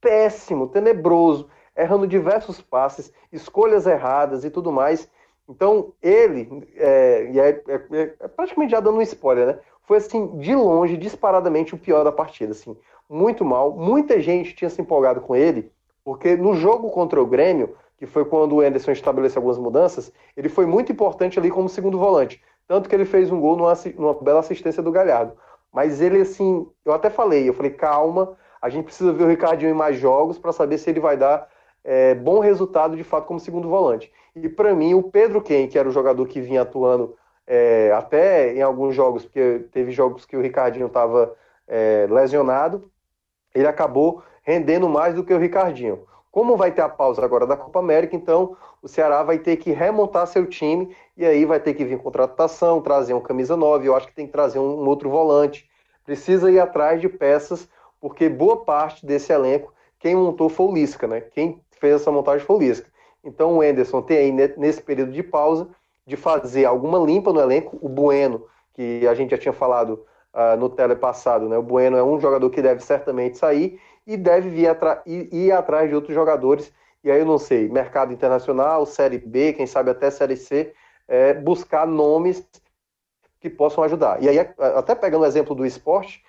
péssimo, tenebroso, errando diversos passes, escolhas erradas e tudo mais. Então, ele, é, é, é, é, praticamente já dando um spoiler, né? Foi assim, de longe, disparadamente o pior da partida, assim, muito mal. Muita gente tinha se empolgado com ele, porque no jogo contra o Grêmio, que foi quando o Anderson estabeleceu algumas mudanças, ele foi muito importante ali como segundo volante. Tanto que ele fez um gol numa, numa bela assistência do Galhardo. Mas ele, assim, eu até falei, eu falei, calma, a gente precisa ver o Ricardinho em mais jogos para saber se ele vai dar é, bom resultado de fato como segundo volante. E para mim, o Pedro Ken, que era o jogador que vinha atuando é, até em alguns jogos, porque teve jogos que o Ricardinho estava é, lesionado, ele acabou rendendo mais do que o Ricardinho. Como vai ter a pausa agora da Copa América, então o Ceará vai ter que remontar seu time e aí vai ter que vir contratação, trazer um camisa 9, eu acho que tem que trazer um, um outro volante. Precisa ir atrás de peças, porque boa parte desse elenco, quem montou foi o Lisca, né? Quem fez essa montagem foi o Lisca. Então o Enderson tem aí nesse período de pausa de fazer alguma limpa no elenco. O Bueno, que a gente já tinha falado uh, no tele passado, né? O Bueno é um jogador que deve certamente sair e deve vir ir, ir atrás de outros jogadores. E aí eu não sei, mercado internacional, Série B, quem sabe até Série C, é, buscar nomes que possam ajudar. E aí, até pegando o exemplo do esporte,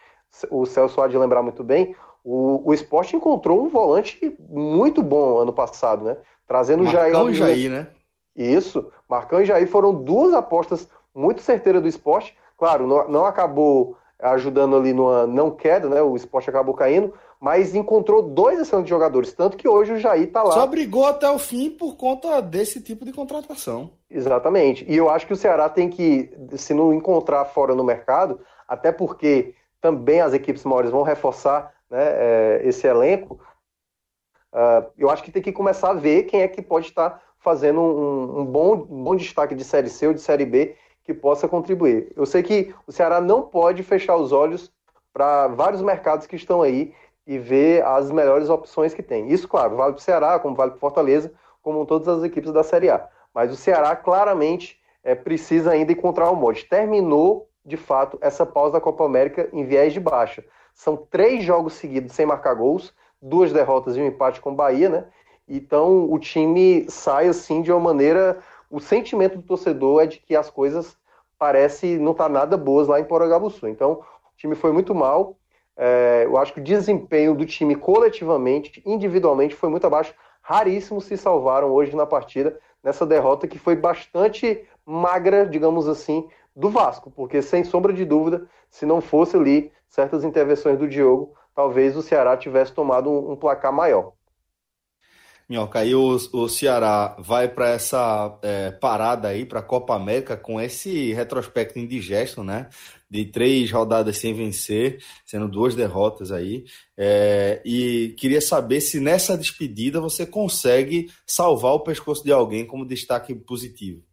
o Celso há de lembrar muito bem, o, o esporte encontrou um volante muito bom ano passado, né? Trazendo o Jair. Marcão e Jair, né? Isso. Marcão e Jair foram duas apostas muito certeiras do esporte. Claro, não, não acabou ajudando ali numa não queda, né? O esporte acabou caindo, mas encontrou dois excelentes jogadores, tanto que hoje o Jair tá lá. Só brigou até o fim por conta desse tipo de contratação. Exatamente. E eu acho que o Ceará tem que, se não encontrar fora no mercado, até porque também as equipes maiores vão reforçar né, é, esse elenco, uh, eu acho que tem que começar a ver quem é que pode estar fazendo um, um, bom, um bom destaque de Série C ou de Série B que possa contribuir. Eu sei que o Ceará não pode fechar os olhos para vários mercados que estão aí e ver as melhores opções que tem. Isso, claro, vale para o Ceará, como vale para Fortaleza, como todas as equipes da Série A. Mas o Ceará claramente é, precisa ainda encontrar o um molde. Terminou, de fato, essa pausa da Copa América em viés de baixa. São três jogos seguidos sem marcar gols, duas derrotas e um empate com o Bahia, né? Então o time sai assim de uma maneira. O sentimento do torcedor é de que as coisas parecem não estar tá nada boas lá em Porangabuçu. Então o time foi muito mal. É, eu acho que o desempenho do time coletivamente, individualmente, foi muito abaixo. Raríssimos se salvaram hoje na partida, nessa derrota que foi bastante magra, digamos assim, do Vasco, porque sem sombra de dúvida, se não fosse ali certas intervenções do Diogo, talvez o Ceará tivesse tomado um, um placar maior. Minhoca, aí o, o Ceará vai para essa é, parada aí para a Copa América com esse retrospecto indigesto, né? De três rodadas sem vencer, sendo duas derrotas aí. É, e queria saber se nessa despedida você consegue salvar o pescoço de alguém como destaque positivo.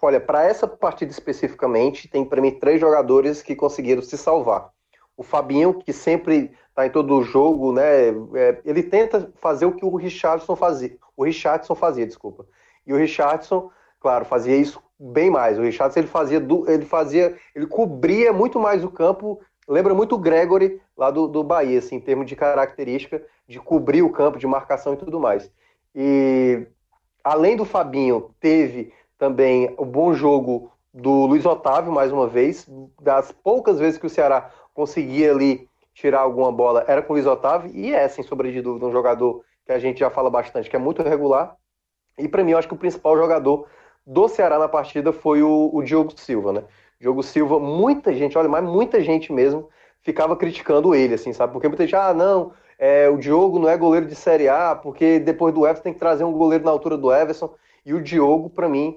Olha, para essa partida especificamente, tem para mim três jogadores que conseguiram se salvar. O Fabinho, que sempre tá em todo o jogo, né? É, ele tenta fazer o que o Richardson fazia. O Richardson fazia, desculpa. E o Richardson, claro, fazia isso bem mais. O Richardson ele fazia, ele fazia, ele cobria muito mais o campo. Lembra muito o Gregory lá do, do Bahia, assim, em termos de característica de cobrir o campo, de marcação e tudo mais. E além do Fabinho, teve também o bom jogo do Luiz Otávio, mais uma vez. Das poucas vezes que o Ceará conseguia ali tirar alguma bola era com o Luiz Otávio, e é, sem sombra de dúvida, um jogador que a gente já fala bastante, que é muito regular. E para mim, eu acho que o principal jogador do Ceará na partida foi o, o Diogo Silva, né? Diogo Silva, muita gente, olha, mas muita gente mesmo ficava criticando ele, assim, sabe? Porque muita gente, ah, não, é, o Diogo não é goleiro de Série A, porque depois do Everton tem que trazer um goleiro na altura do Everson. E o Diogo, para mim,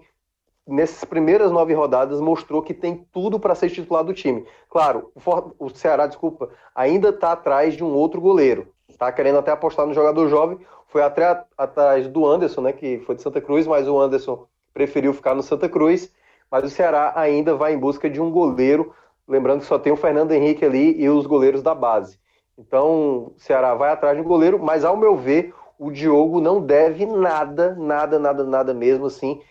nessas primeiras nove rodadas mostrou que tem tudo para ser titular do time. Claro, o Ceará, desculpa, ainda está atrás de um outro goleiro. Está querendo até apostar no jogador jovem. Foi até atrás do Anderson, né, que foi de Santa Cruz, mas o Anderson preferiu ficar no Santa Cruz. Mas o Ceará ainda vai em busca de um goleiro. Lembrando que só tem o Fernando Henrique ali e os goleiros da base. Então, o Ceará vai atrás de um goleiro, mas ao meu ver, o Diogo não deve nada, nada, nada, nada mesmo assim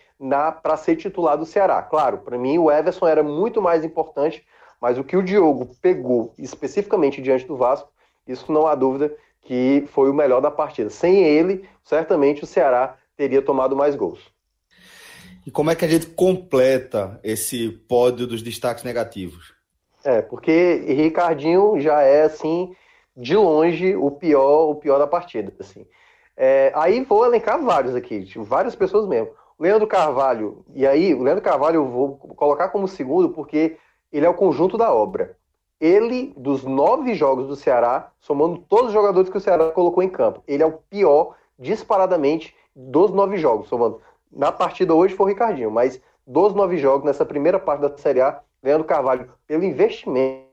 para ser titular do Ceará. Claro, para mim o Everson era muito mais importante, mas o que o Diogo pegou especificamente diante do Vasco, isso não há dúvida que foi o melhor da partida. Sem ele, certamente o Ceará teria tomado mais gols. E como é que a gente completa esse pódio dos destaques negativos? É, porque Ricardinho já é assim de longe o pior, o pior da partida, assim. É, aí vou elencar vários aqui, tipo, várias pessoas mesmo. Leandro Carvalho, e aí o Leandro Carvalho eu vou colocar como segundo porque ele é o conjunto da obra. Ele, dos nove jogos do Ceará, somando todos os jogadores que o Ceará colocou em campo, ele é o pior disparadamente dos nove jogos, somando. Na partida hoje foi o Ricardinho, mas dos nove jogos, nessa primeira parte da Série A, Leandro Carvalho, pelo investimento,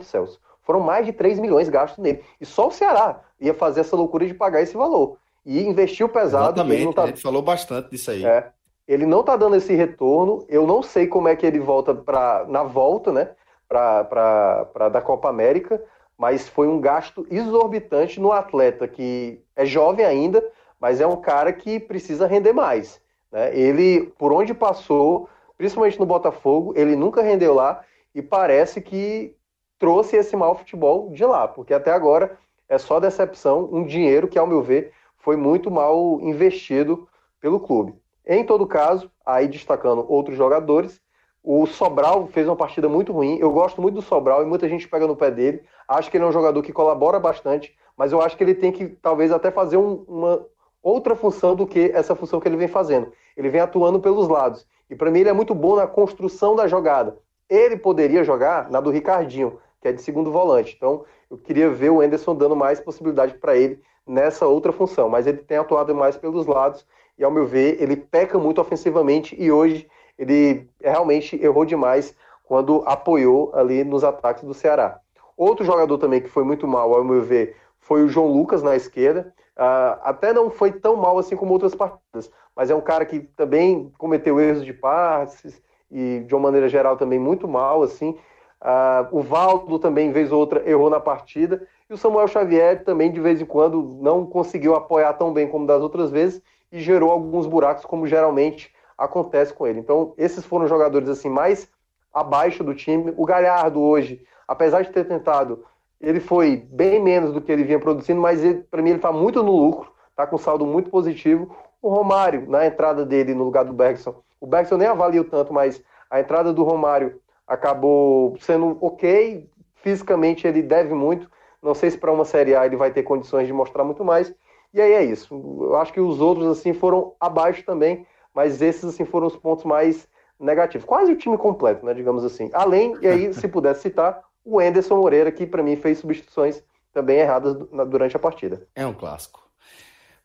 Celso, foram mais de 3 milhões gastos nele. E só o Ceará ia fazer essa loucura de pagar esse valor. E investiu pesado. Exatamente, tá... a gente falou bastante disso aí. É, ele não está dando esse retorno. Eu não sei como é que ele volta pra, na volta, né? Para da Copa América. Mas foi um gasto exorbitante no atleta que é jovem ainda, mas é um cara que precisa render mais. Né? Ele, por onde passou, principalmente no Botafogo, ele nunca rendeu lá e parece que trouxe esse mau futebol de lá, porque até agora é só decepção, um dinheiro que, ao meu ver, foi muito mal investido pelo clube. Em todo caso, aí destacando outros jogadores, o Sobral fez uma partida muito ruim. Eu gosto muito do Sobral e muita gente pega no pé dele. Acho que ele é um jogador que colabora bastante, mas eu acho que ele tem que talvez até fazer um, uma outra função do que essa função que ele vem fazendo. Ele vem atuando pelos lados. E para mim ele é muito bom na construção da jogada. Ele poderia jogar na do Ricardinho, que é de segundo volante. Então, eu queria ver o Enderson dando mais possibilidade para ele nessa outra função, mas ele tem atuado mais pelos lados e, ao meu ver, ele peca muito ofensivamente e hoje ele realmente errou demais quando apoiou ali nos ataques do Ceará. Outro jogador também que foi muito mal, ao meu ver, foi o João Lucas na esquerda. Uh, até não foi tão mal assim como outras partidas, mas é um cara que também cometeu erros de passes e, de uma maneira geral, também muito mal, assim. Uh, o Valdo também, vez ou outra, errou na partida. E o Samuel Xavier também, de vez em quando, não conseguiu apoiar tão bem como das outras vezes e gerou alguns buracos, como geralmente acontece com ele. Então, esses foram jogadores assim mais abaixo do time. O Galhardo hoje, apesar de ter tentado, ele foi bem menos do que ele vinha produzindo, mas para mim ele está muito no lucro, está com saldo muito positivo. O Romário, na entrada dele no lugar do Bergson, o Bergson nem avalio tanto, mas a entrada do Romário acabou sendo ok. Fisicamente ele deve muito. Não sei se para uma Série A ele vai ter condições de mostrar muito mais. E aí é isso. Eu acho que os outros assim foram abaixo também, mas esses assim foram os pontos mais negativos. Quase o time completo, né, digamos assim. Além, e aí se pudesse citar, o Enderson Moreira, que para mim fez substituições também erradas durante a partida. É um clássico.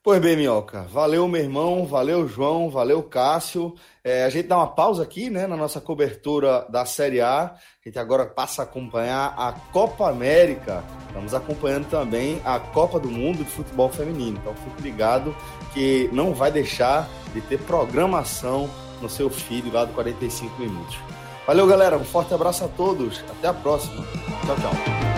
Pois bem, Minhoca. Valeu, meu irmão. Valeu, João. Valeu, Cássio. É, a gente dá uma pausa aqui, né, na nossa cobertura da Série A. A gente agora passa a acompanhar a Copa América. Estamos acompanhando também a Copa do Mundo de Futebol Feminino. Então, fique ligado que não vai deixar de ter programação no seu feed lá do 45 Minutos. Valeu, galera. Um forte abraço a todos. Até a próxima. Tchau, tchau.